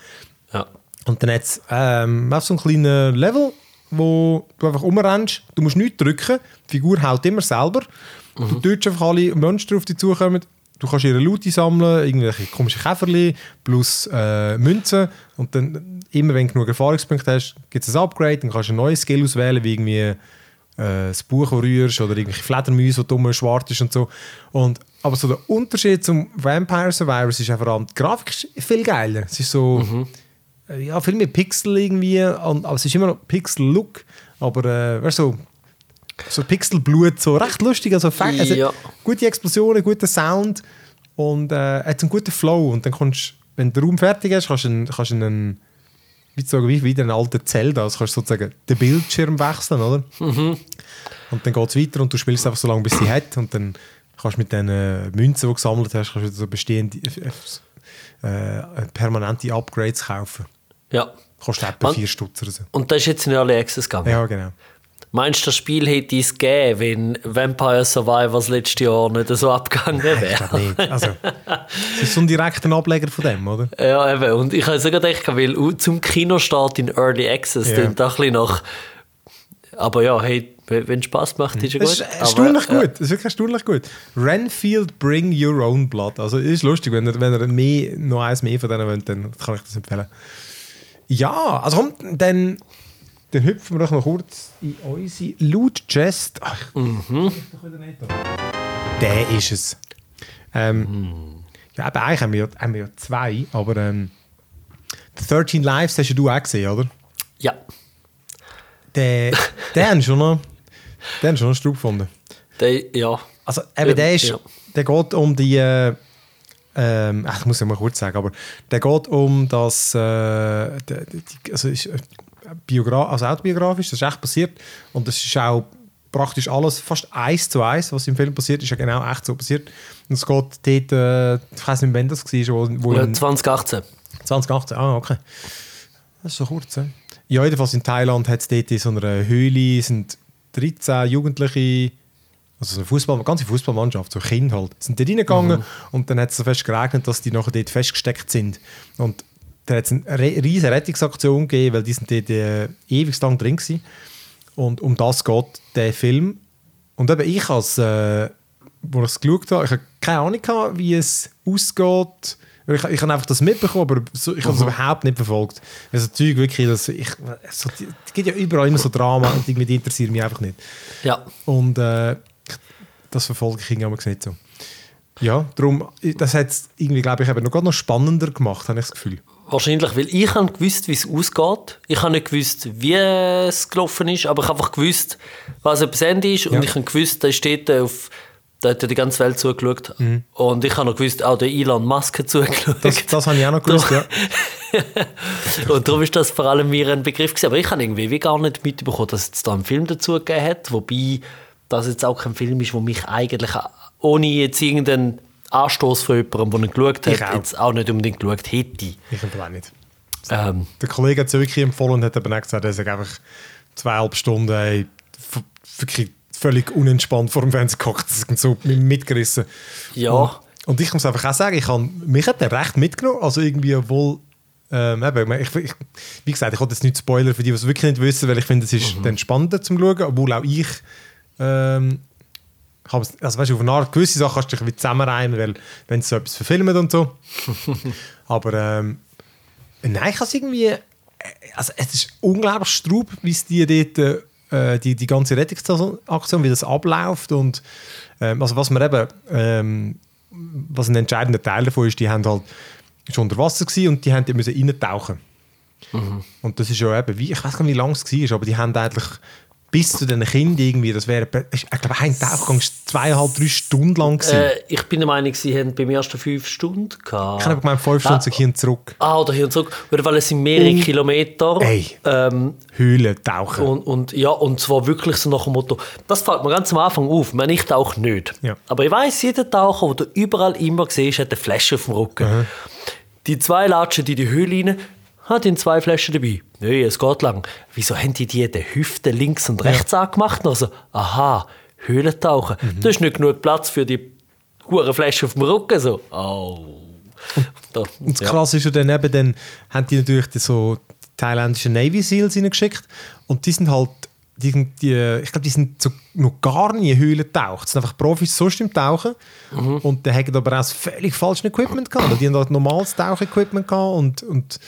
Ja. Und dann hat es ähm, auch so einen kleinen Level, wo du einfach rumrennst. Du musst nichts drücken. Die Figur haut immer selber. Du tötest einfach alle Monster, die auf dich zukommen. Du kannst ihre Loot sammeln, irgendwelche komischen Käferli plus äh, Münzen. Und dann, immer wenn du genug Erfahrungspunkte hast, gibt es ein Upgrade. Dann kannst du ein neues Skill auswählen, wie irgendwie äh, das Buch, das rührst oder irgendwelche Fledermäuse, die dumm schwarz ist und so. Und, aber so der Unterschied zum Vampire Survivors ist einfach, die Grafik ist viel geiler. Es ist so äh, ja, viel mehr Pixel irgendwie, aber es ist immer noch Pixel-Look, aber äh, weißt du, so, so Pixelblut, so recht lustig, also, also Ja. gute Explosionen, guter Sound und äh, hat einen guten Flow und dann kannst wenn der Raum fertig ist, kannst du einen, kannst einen wie, sagen, wie wieder einen alten Zelda, also kannst du sozusagen den Bildschirm wechseln, oder? Und dann geht es weiter und du spielst einfach so lange, bis sie hat und dann kannst du mit den äh, Münzen, die du gesammelt hast, kannst du so bestehende äh, äh, permanente Upgrades kaufen. Ja. Kostet etwa Man- 4 Stutz oder so. Und das ist jetzt in Early Access gegangen. Ja, genau. Meinst du, das Spiel hätte es gegeben, wenn Vampire Survivors letztes Jahr nicht so abgegangen wäre? glaube nicht. Also, es ist so ein direkter Ableger von dem, oder? Ja, eben. Und ich habe sogar gedacht, weil zum Kinostart in Early Access, Ja. ja. dann ein bisschen nach. Aber ja, hey, wenn es Spaß macht, ist ja gut. Es ist erstaunlich gut. Es ist wirklich erstaunlich gut. Renfield Bring Your Own Blood. Also, es ist lustig, wenn ihr, wenn ihr mehr, noch eins mehr von denen wollt, dann kann ich das empfehlen. Ja, also komm, dann, dann hüpfen wir doch noch kurz in unsere Loot Chest. Ach, Mhm. Der ist es. Ähm, Ja, aber eigentlich haben wir, ja, haben wir ja zwei, aber ähm, 13 Lives hast ja du auch gesehen, oder? Ja. Der, den haben schon noch, den haben schon noch Strub gefunden. Der, ja. Also, eben, der, ist, Ja. der geht um die. Äh, ähm, ach, ich muss ja mal kurz sagen, aber der geht um das. Äh, die, die, also, ist, äh, Biogra also autobiografisch, das ist echt passiert. Und das ist auch praktisch alles, fast eins zu eins, was im Film passiert, ist ja genau echt so passiert. Und es geht dort, äh, ich weiß nicht, wann das war, wo, wo ja in 2018. 2018, ah, okay. Das ist so kurz, ja. Ja, jedenfalls in Thailand hat es dort in so einer Höhle sind 13 Jugendliche, also so eine, Fußball, eine ganze Fußballmannschaft, so Kinder halt, sind dort reingegangen und dann hat es so fest geregnet, dass die nachher dort festgesteckt sind. Und dann hat es eine riesige Rettungsaktion gegeben, weil die sind dort äh, ewig lang drin gewesen. Und um das geht der Film. Und eben ich als, äh, wo ich es geschaut habe, ich habe keine Ahnung gehabt, wie es ausgeht. Ich, ich habe einfach das mitbekommen, aber so, ich habe es überhaupt nicht verfolgt. Also Zeug wirklich, das, ich, so, es gibt ja überall immer so Drama und irgendwie die interessieren mich einfach nicht. Ja. Und äh, das verfolge ich irgendwie nicht so. Ja, darum, das hat es irgendwie, glaube ich, eben noch, noch spannender gemacht, habe ich das Gefühl. Wahrscheinlich, weil ich habe gewusst, wie es ausgeht. Ich habe nicht gewusst, wie es gelaufen ist, aber ich habe einfach gewusst, was etwas Ende ist. Und Ja. ich habe gewusst, da steht auf, da hat ja die ganze Welt zugeschaut. Und ich habe noch gewusst, auch der Elon Musk hat zugeschaut. Mhm. Das, das habe ich auch noch gewusst, ja. und darum ist das vor allem mir ein Begriff gewesen. Aber ich habe irgendwie wie gar nicht mitbekommen, dass es da einen Film dazu gegeben hat, wobei das jetzt auch kein Film ist, wo mich eigentlich ohne jetzt irgendeinen Anstoß von jemandem, der ihn geschaut Ich hat, auch. jetzt auch nicht unbedingt geschaut hätte. Ich empfehle auch nicht. Ähm, Der Kollege hat es wirklich empfohlen und hat aber auch gesagt, er sagt einfach zweieinhalb Stunden ey, völlig unentspannt vor dem Fernseher gehockt, das ist so mitgerissen. ja, Und, und ich muss einfach auch sagen, ich habe, mich hat der recht mitgenommen, also irgendwie, obwohl, ähm, eben, ich, ich, wie gesagt, ich wollte jetzt nicht spoilern für die, die es wirklich nicht wissen, weil ich finde, es ist dann spannender zum Schauen, obwohl auch ich ähm, also weißt du, auf eine Art, gewisse Sachen kannst du dich wie zusammenreimen, weil wenn sie so etwas verfilmen und so. Aber ähm, nein, ich habe es irgendwie, äh, also es ist unglaublich straub, wie es die dort, äh, die, die ganze Rettungsaktion, wie das abläuft und ähm, also was man eben, ähm, was ein entscheidender Teil davon ist, die haben halt schon unter Wasser gewesen und die haben die müssen reintauchen. Und das ist ja eben, wie, ich weiß gar nicht, wie lange es war, aber die haben eigentlich bis zu den Kindern irgendwie, das wäre, ich glaube, ein Tauchgang zweieinhalb, drei Stunden lang gewesen. äh, ich bin der Meinung, sie haben beim ersten fünf Stunden gehabt. ich habe gemeint, fünf Stunden Ah. und zurück. Ah, oder hier und zurück. Weil es sind mehrere Und- Kilometer. Ey. Ähm, Höhlen tauchen. und, und, ja, und zwar wirklich so nach dem Motto, das fällt mir ganz am Anfang auf, wenn ich tauche nicht. Ja. Aber ich weiß, jeder Taucher, den du überall immer siehst, hat eine Flasche auf dem Rücken. Die zwei latschen in die Höhle rein, hat in zwei Flaschen dabei. Nee, es geht lang. Wieso haben die die die Hüfte links und rechts angemacht? Also, aha, Höhlentauchen. Mhm. Da ist nicht genug Platz für die hure Flasche auf dem Rücken. So, oh. Da, Und das ja. Krasse ist ja dann eben, dann haben die natürlich die so thailändischen Navy Seals reingeschickt und die sind halt, die, sind- die, ich glaube, die sind so noch gar nie in Höhlen getaucht. Das sind einfach Profis sonst im Tauchen Mhm. und die haben aber auch das völlig falsches Equipment gehabt. Die haben halt normales Tauchequipment gehabt und, und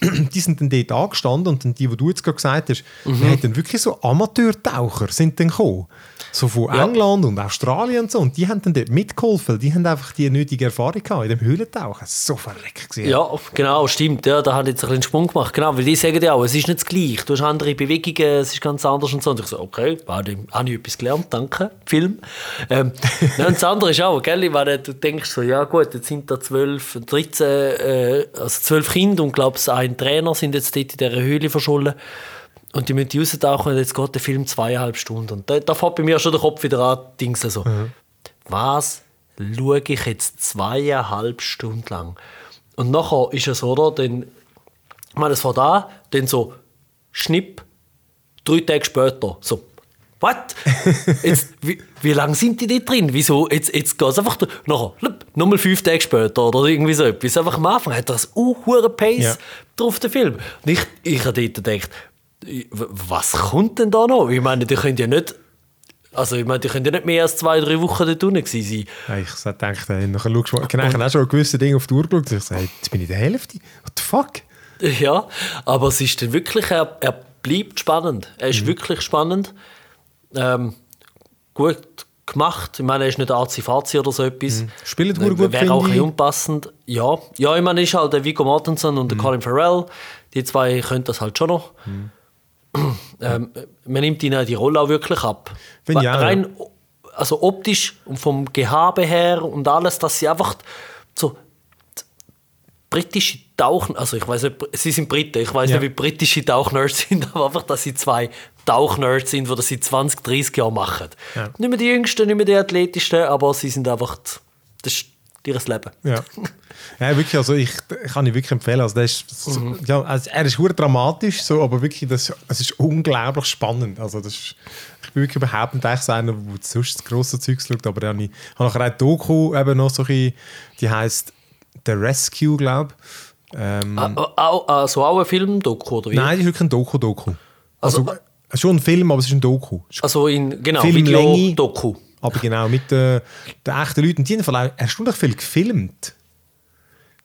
die sind dann dort angestanden und dann die, die du jetzt gerade gesagt hast, Mhm. wir haben dann wirklich so Amateurtaucher sind dann gekommen. So von Ja. England und Australien und so. Und die haben dann dort mitgeholfen. Die haben einfach die nötige Erfahrung gehabt in dem Höhlentauchen. So verreckt gewesen. Ja, genau, stimmt. Ja, da ich jetzt ein bisschen Sprung gemacht. Genau, weil die sagen ja auch, es ist nicht das Gleiche. Du hast andere Bewegungen, es ist ganz anders und so. Und ich so, okay, habe ich, habe ich etwas gelernt, danke, Film. Ähm, und das andere ist auch, gell, weil du denkst so, ja gut, jetzt sind da zwölf, 13, äh, also zwölf Kinder und glaubst ein Trainer sind jetzt dort in dieser Höhle verschollen. Und die müssen raustauchen und jetzt geht der Film zweieinhalb Stunden. Und da, da fährt bei mir schon der Kopf wieder an, Dings so. Was schaue ich jetzt zweieinhalb Stunden lang? Und nachher ist es so, oder? Dann, ich meine, es fährt an, dann so Schnipp, drei Tage später, so. Was? Jetzt, wie, wie lange sind die da drin? Wieso? Jetzt, jetzt geht es einfach. da- Nachher, nochmal fünf Tage später oder irgendwie so etwas. Einfach am Anfang hat das uh, hure Pace Ja. drauf, der Film. Und ich, ich habe dort gedacht, was kommt denn da noch? Ich meine, die können ja nicht. Also, ich meine, die können ja nicht mehr als zwei, drei Wochen dort unten gewesen sein. Ich dachte, nachher schaust du mal, genau, ich habe auch schon gewisse Dinge auf die Uhr geschaut. Ich hey, jetzt bin ich in der Hälfte. What the fuck? Ja, aber es ist dann wirklich, er, er bleibt spannend. Er Mhm. ist wirklich spannend. Ähm, gut gemacht. Ich meine, er ist nicht Azi-Fazi oder so etwas. Spielt Mhm. gut, Wäre auch ein bisschen unpassend. Ja, ja ich meine, ist halt der Viggo Mortensen und Mhm. der Colin Farrell. Die zwei können das halt schon noch. Mhm. Ähm, man nimmt ihnen die Rolle auch wirklich ab. Ich auch, Rein, also optisch und vom Gehabe her und alles, dass sie einfach so britische Tauchen, also ich weiß nicht, sie sind Briten, ich weiß Ja. nicht, wie britische Tauchnerds sind, aber einfach, dass sie zwei Tauchnerds sind, die das seit 20, 30 Jahren machen. Ja. Nicht mehr die Jüngsten, nicht mehr die Athletischsten, aber sie sind einfach, das ist ihr Leben. Ja. ja, wirklich, also ich, kann ihn wirklich empfehlen. Also, der ist, so- ja, also er ist hure dramatisch, so, aber wirklich, das, es ist unglaublich spannend. Also das ist, ich bin wirklich überhaupt nicht so einer, der sonst das grosse Zeugs schaut, aber dann habe ich habe nachher eine Doku eben noch so ein, die heisst The Rescue, glaube ich. Ähm, Ah, Auch, also auch ein Film-Doku, oder wie? Nein, das ist wirklich ein Doku-Doku. Also- Also, ist schon ein Film, aber es ist ein Doku. Ist Also in, genau, Filmlänge. Video-Doku. Aber genau, mit äh, den echten Leuten. Die haben erstaunlich viel gefilmt.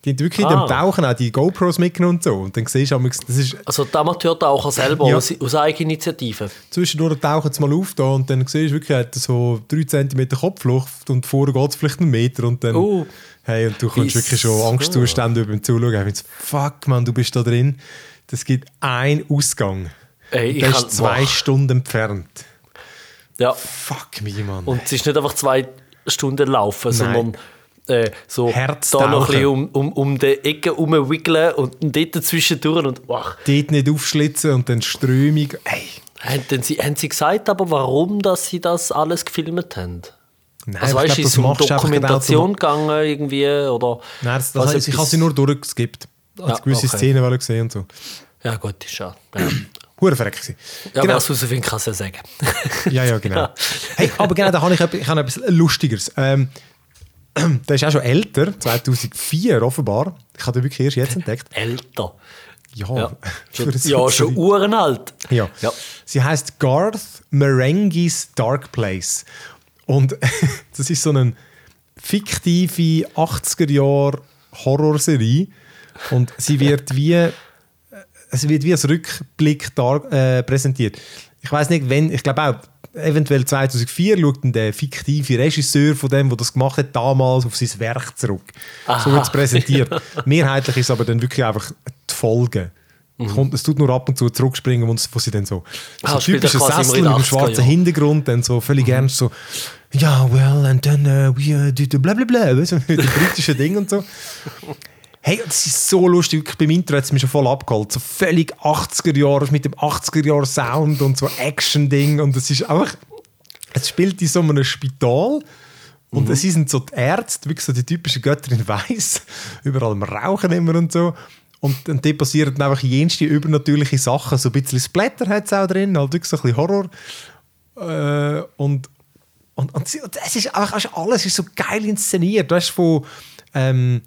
Die haben wirklich in Ah. dem Tauchen auch die GoPros mitgenommen und so. Und dann siehst du, das ist Also die Amateurtaucher selber Ja. aus, aus Eigeninitiative. zwischendurch tauchen sie mal auf da und dann siehst du wirklich, hat so 3 cm Kopfluft und vorher geht es vielleicht einen Meter und dann, Uh. hey, und du kommst wirklich schon? Angstzustände beim Zuschauen. Ich finde, fuck man, du bist da drin. Das gibt einen Ausgang. Ey, ich der ist zwei boah. Stunden entfernt. Ja. Fuck me, Mann. Und es ist nicht einfach zwei Stunden laufen, sondern äh, so da noch ein bisschen um, um, um die Ecke rumwickeln und dort zwischendurch und ach, Dort nicht aufschlitzen und dann Strömung. Ey, haben, sie, haben sie gesagt, aber warum dass sie das alles gefilmt haben? nein, Also weißt glaub, du, ist das es um du Dokumentation gegangen irgendwie oder? Nein, das, was das heisst, ich habe sie nur durchgeskippt. Ja, Als gewisse okay. Szenen wollen gesehen und so. Ja gut, ist ja. Ja, Hure verreckt gewesen. ja genau. wer es herausfindet, kann es ja sagen. Ja, ja, genau. Hey, aber genau, da habe ich, ich habe etwas Lustigeres. Ähm, der ist auch schon älter, 2004 offenbar. Ich habe den wirklich erst jetzt entdeckt. Älter. Ja, Ja, ja schon uhrenalt. Ja. Ja. Sie heißt Garth Marenghi's Dark Place. Und das ist so eine fiktive 80er Jahre Horrorserie. Und sie wird wie äh, es wird wie als Rückblick dar, äh, präsentiert. Ich weiß nicht, wenn, ich glaube auch, eventuell 2004 schaut der fiktive Regisseur von dem, der das gemacht hat, damals auf sein Werk zurück. So wird es präsentiert. Mehrheitlich ist es aber dann wirklich einfach die Folge. Mhm. Kommt, es tut nur ab und zu zurückspringen, wo, sie dann so, Ah, so typische Sessel mit einem 80er schwarzen Jahren. Hintergrund, dann so völlig Mhm. ernst so, ja, well, and then uh, we uh, did the bla bla bla, weißt du, dem britischen Ding und so. Hey, das ist so lustig. Wirklich, beim Intro hat es mich schon voll abgeholt. So völlig 80er Jahre mit dem 80er Jahre Sound und so Action-Ding. Und es ist einfach. Es spielt in so einem Spital. Und es sind so die Ärzte, wirklich so die typische Götterin Weiß. Überall am Rauchen immer und so. Und, und dort passieren dann einfach jenste übernatürliche Sachen. So ein bisschen Splatter hat es auch drin, halt wirklich so ein bisschen Horror. Äh, und, und, und, es ist einfach alles ist so geil inszeniert. Du hast von. Ähm,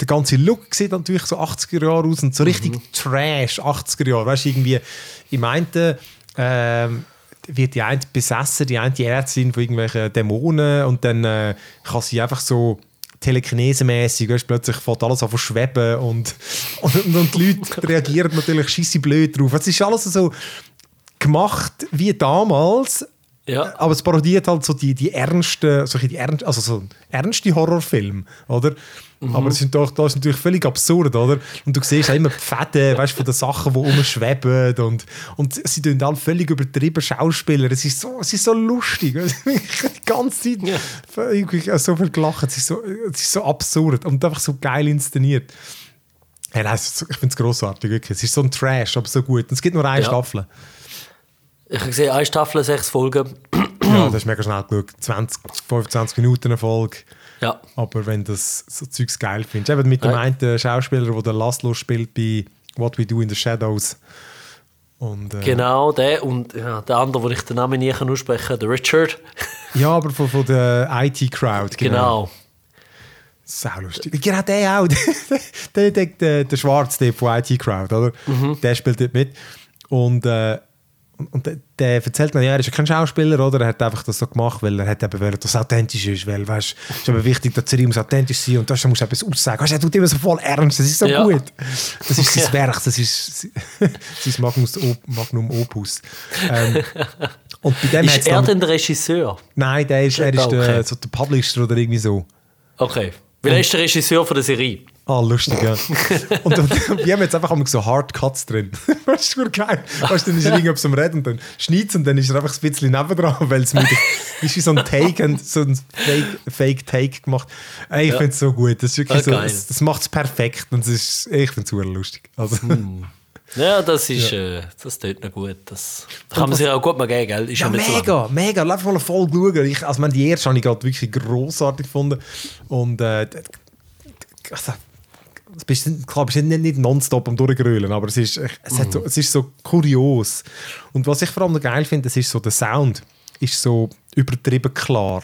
der ganze Look sieht natürlich so 80er Jahre aus und so richtig Trash 80er Jahre. Weißt du, irgendwie im einen ähm, wird die eine besessen, die eine die Ärztin von irgendwelchen Dämonen und dann äh, kann sie einfach so telekinesemäßig, weißt, plötzlich fängt alles an zu schweben und, und, und die Leute reagieren natürlich scheisse blöd drauf. Es ist alles so gemacht wie damals, Ja. aber es parodiert halt so die, die ernsten, so die ernst, also so ernste Horrorfilme, oder? Aber es sind doch, das ist natürlich völlig absurd, oder? Und du siehst auch immer die Fäden, weißt, von den Sachen, die rumschweben und, und sie tun dann völlig übertrieben Schauspieler. Es ist so, es ist so lustig. die ganze Zeit Ja. irgendwie so viel gelacht. Es ist so, es ist so absurd und einfach so geil inszeniert. Ja, nein, ich finde es grossartig, wirklich. Es ist so ein Trash, aber so gut. Und es gibt nur eine Ja. Staffel. Ich habe gesehen, eine Staffel, sechs Folgen. Ja, das ist mega schnell geschaut. 20, 25 Minuten eine Folge. Ja. Aber wenn du so Zeugs geil findest. Eben mit dem Ja. einen Schauspieler, der Laszlo spielt bei What We Do in the Shadows. Und, äh, Genau, der und ja, der andere, wo ich den Namen nie kann aussprechen kann, der Richard. Ja, aber von, von der IT-Crowd. Genau. Genau. Sau lustig. Genau, der auch. der, der, der, der Schwarz, der von IT-Crowd, oder? Mhm. Der spielt dort mit. Und, äh, und der, der erzählt mir, ja, er ist ja kein Schauspieler, oder? Er hat einfach das so gemacht, weil er hat eben wollen, dass es authentisch ist. Weil, weißt, es ist eben wichtig, dass die Serie muss authentisch sein und das muss etwas aussagen. Weißt, er tut immer so voll ernst, das ist so Ja. gut. Das ist sein Ja. Werk, das ist sein Magnum, Magnum Opus. Ähm, und bei dem Ist er dann, denn der Regisseur? Nein, der ist, er ist Ah, okay. der, so der Publisher oder irgendwie so. Okay. Weil er ist der Regisseur von der Serie. Ah, lustig, ja. und, und wir haben jetzt einfach so Hard Cuts drin. weißt du, voll geil. Weißt du, dann ist er irgendwas am Reden und dann schneit und dann ist er einfach ein bisschen nebendran, weil es mit ist wie so ein Take, und so ein Fake, Fake Take gemacht. Ich Ja. finde es so gut. Das, ist wirklich Ah, so, das, das macht es perfekt und ist, ich finde es super lustig. Also, Hm. Ja, das ist, äh, das tut noch gut. Das kann man sich auch gut mal geben, gell? Ist Ja, ja nicht so mega, mega. Lass mal Folge schauen. Ich, also, meine, die erste habe ich gerade wirklich grossartig gefunden. Und äh, also, bist, klar, bist nicht, nicht nonstop am Durchgrölen, aber es ist, es, hat so, es ist so kurios. Und was ich vor allem geil finde, das ist so der Sound ist so übertrieben klar.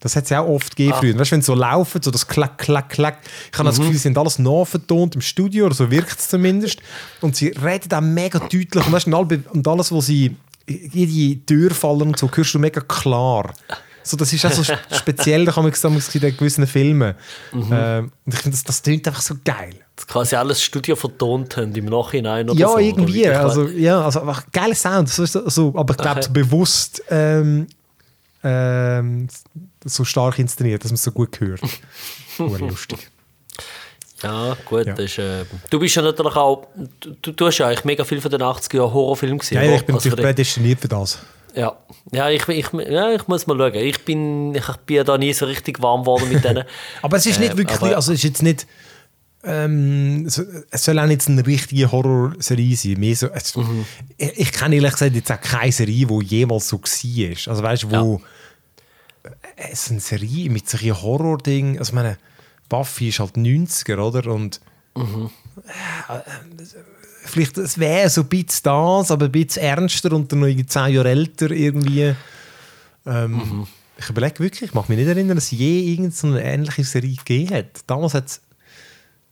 Das hat es auch oft gegeben früher. Weißt du, wenn sie so laufen, so das Klack, Klack, Klack. Ich habe das Gefühl, sie sind alles nachvertont im Studio, oder so wirkt es zumindest. Und sie reden auch mega deutlich. Und, weißt, und all- und alles, was sie, jede Tür fallen und so, hörst du mega klar. So, das ist auch so speziell, da kann man sagen, in gewissen Filmen. Ähm, und ich finde, das, das klingt einfach so geil. Das quasi alles Studio vertont haben im Nachhinein oder Ja, so. oder irgendwie. wie? Ich Also, ja, also einfach geiler Sound. So, so, aber ich glaube, Okay. bewusst ähm, ähm, so stark inszeniert, dass man es so gut hört. Lustig. Ja, gut. Ja. Ist, äh, du bist ja natürlich auch. Du, du hast ja eigentlich mega viel von den 80er Jahren Horrorfilmen gesehen. Ja, ja, oder? ich bin Also natürlich prädestiniert für das. Ja, ja, ich, ich, ja, ich muss mal schauen. Ich bin, ich bin ja da nie so richtig warm geworden mit denen. aber es ist nicht Äh, wirklich, aber- also es ist jetzt nicht, ähm, so- es soll auch nicht eine richtige Horrorserie sein. Mehr so, es, Mhm. ich, ich kenne ehrlich gesagt jetzt auch keine Serie, die jemals so war. Also weißt du, wo äh, es eine Serie mit solchen Horror-Ding, also ich meine, Buffy ist halt 90er, oder? Und Mhm. äh, äh, vielleicht es wäre so ein bisschen das, aber ein bisschen ernster und dann noch irgendwie 10 Jahre älter irgendwie. Ähm, Mhm. Ich überlege wirklich, ich mag mich nicht erinnern, dass es je irgendeine ähnliche Serie gegeben hat. Damals hat es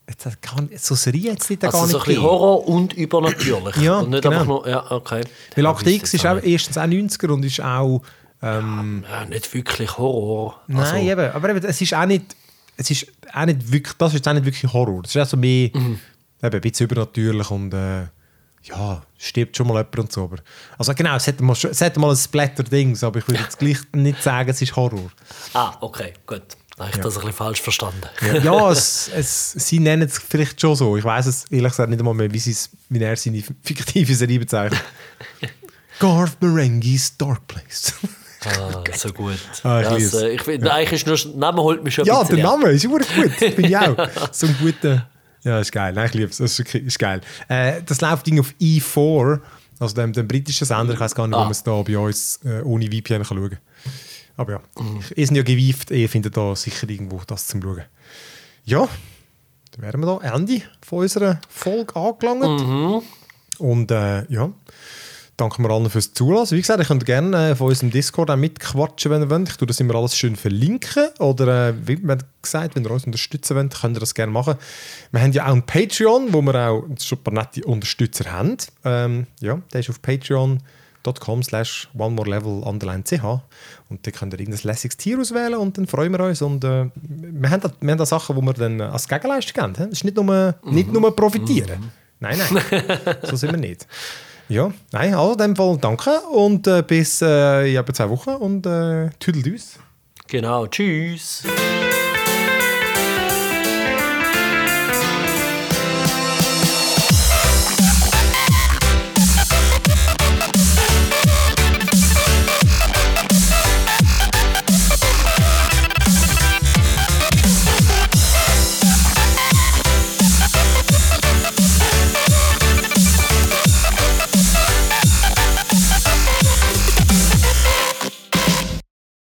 Jetzt hat gar nicht, so Serie hat es nicht, Also gar so nicht ein bisschen. Horror und übernatürlich. Ja, und nicht genau. einfach nur, ja, okay. Weil Akt X jetzt ist auch erstens auch 90er und ist auch... Ähm, Ja, nicht wirklich Horror. Nein, Also, eben, aber eben, es ist auch nicht... Es ist auch nicht wirklich, das ist auch nicht wirklich Horror. Es ist auch so mehr Mhm. Eben, ein bisschen übernatürlich und äh, ja, stirbt schon mal jemand und so. Aber, also genau, es hätte mal, es hätte mal ein Splatter-Dings, aber ich würde jetzt gleich nicht sagen, es ist Horror. Ah, okay, gut. Habe ich das ein bisschen falsch verstanden. Ja, ja es, es, sie nennen es vielleicht schon so. Ich weiß es ehrlich gesagt nicht einmal mehr, wie, wie er seine fiktive Serie bezeichnet. Garth Marenghi's Dark Place. Ah, so gut. Ah, ich ja, also, ich finde, eigentlich ist nur, der Name holt mich schon ein ja, bisschen der ab. Name ist wirklich gut. Bin ich auch. So ein guter. Ja, ist geil. Nein, ich liebe es. Das ist, ist geil. Äh, das läuft Ding auf E4, also dem, dem britischen Sender. Ich weiß gar nicht, wo Ah. man es da bei uns äh, ohne VPN kann schauen kann. Aber ja, ihr seid ja gewieft. Ihr findet da sicher irgendwo das zum Schauen. Ja, dann wären wir da Ende von unserer Folge angelangt. Und äh, ja, danken wir allen fürs Zulassen. Wie gesagt, ihr könnt gerne äh, von unserem Discord auch mitquatschen, wenn ihr wollt. Ich tue das immer alles schön verlinken. Oder äh, wie man gesagt, wenn ihr uns unterstützen wollt, könnt ihr das gerne machen. Wir haben ja auch einen Patreon, wo wir auch schon ein paar nette Unterstützer haben. Ähm, ja, der ist auf patreon.com slash one more level underline ch und da könnt ihr irgendein lässiges Tier auswählen und dann freuen wir uns und äh, wir, haben da, wir haben da Sachen, die wir dann äh, als Gegenleistung geben. Es ist nicht nur, nicht nur profitieren. Nein, nein, so sind wir nicht. Ja, nein, also in dem Fall danke und äh, bis äh, in zwei Wochen und äh, Tüdeldüs. Genau, tschüss.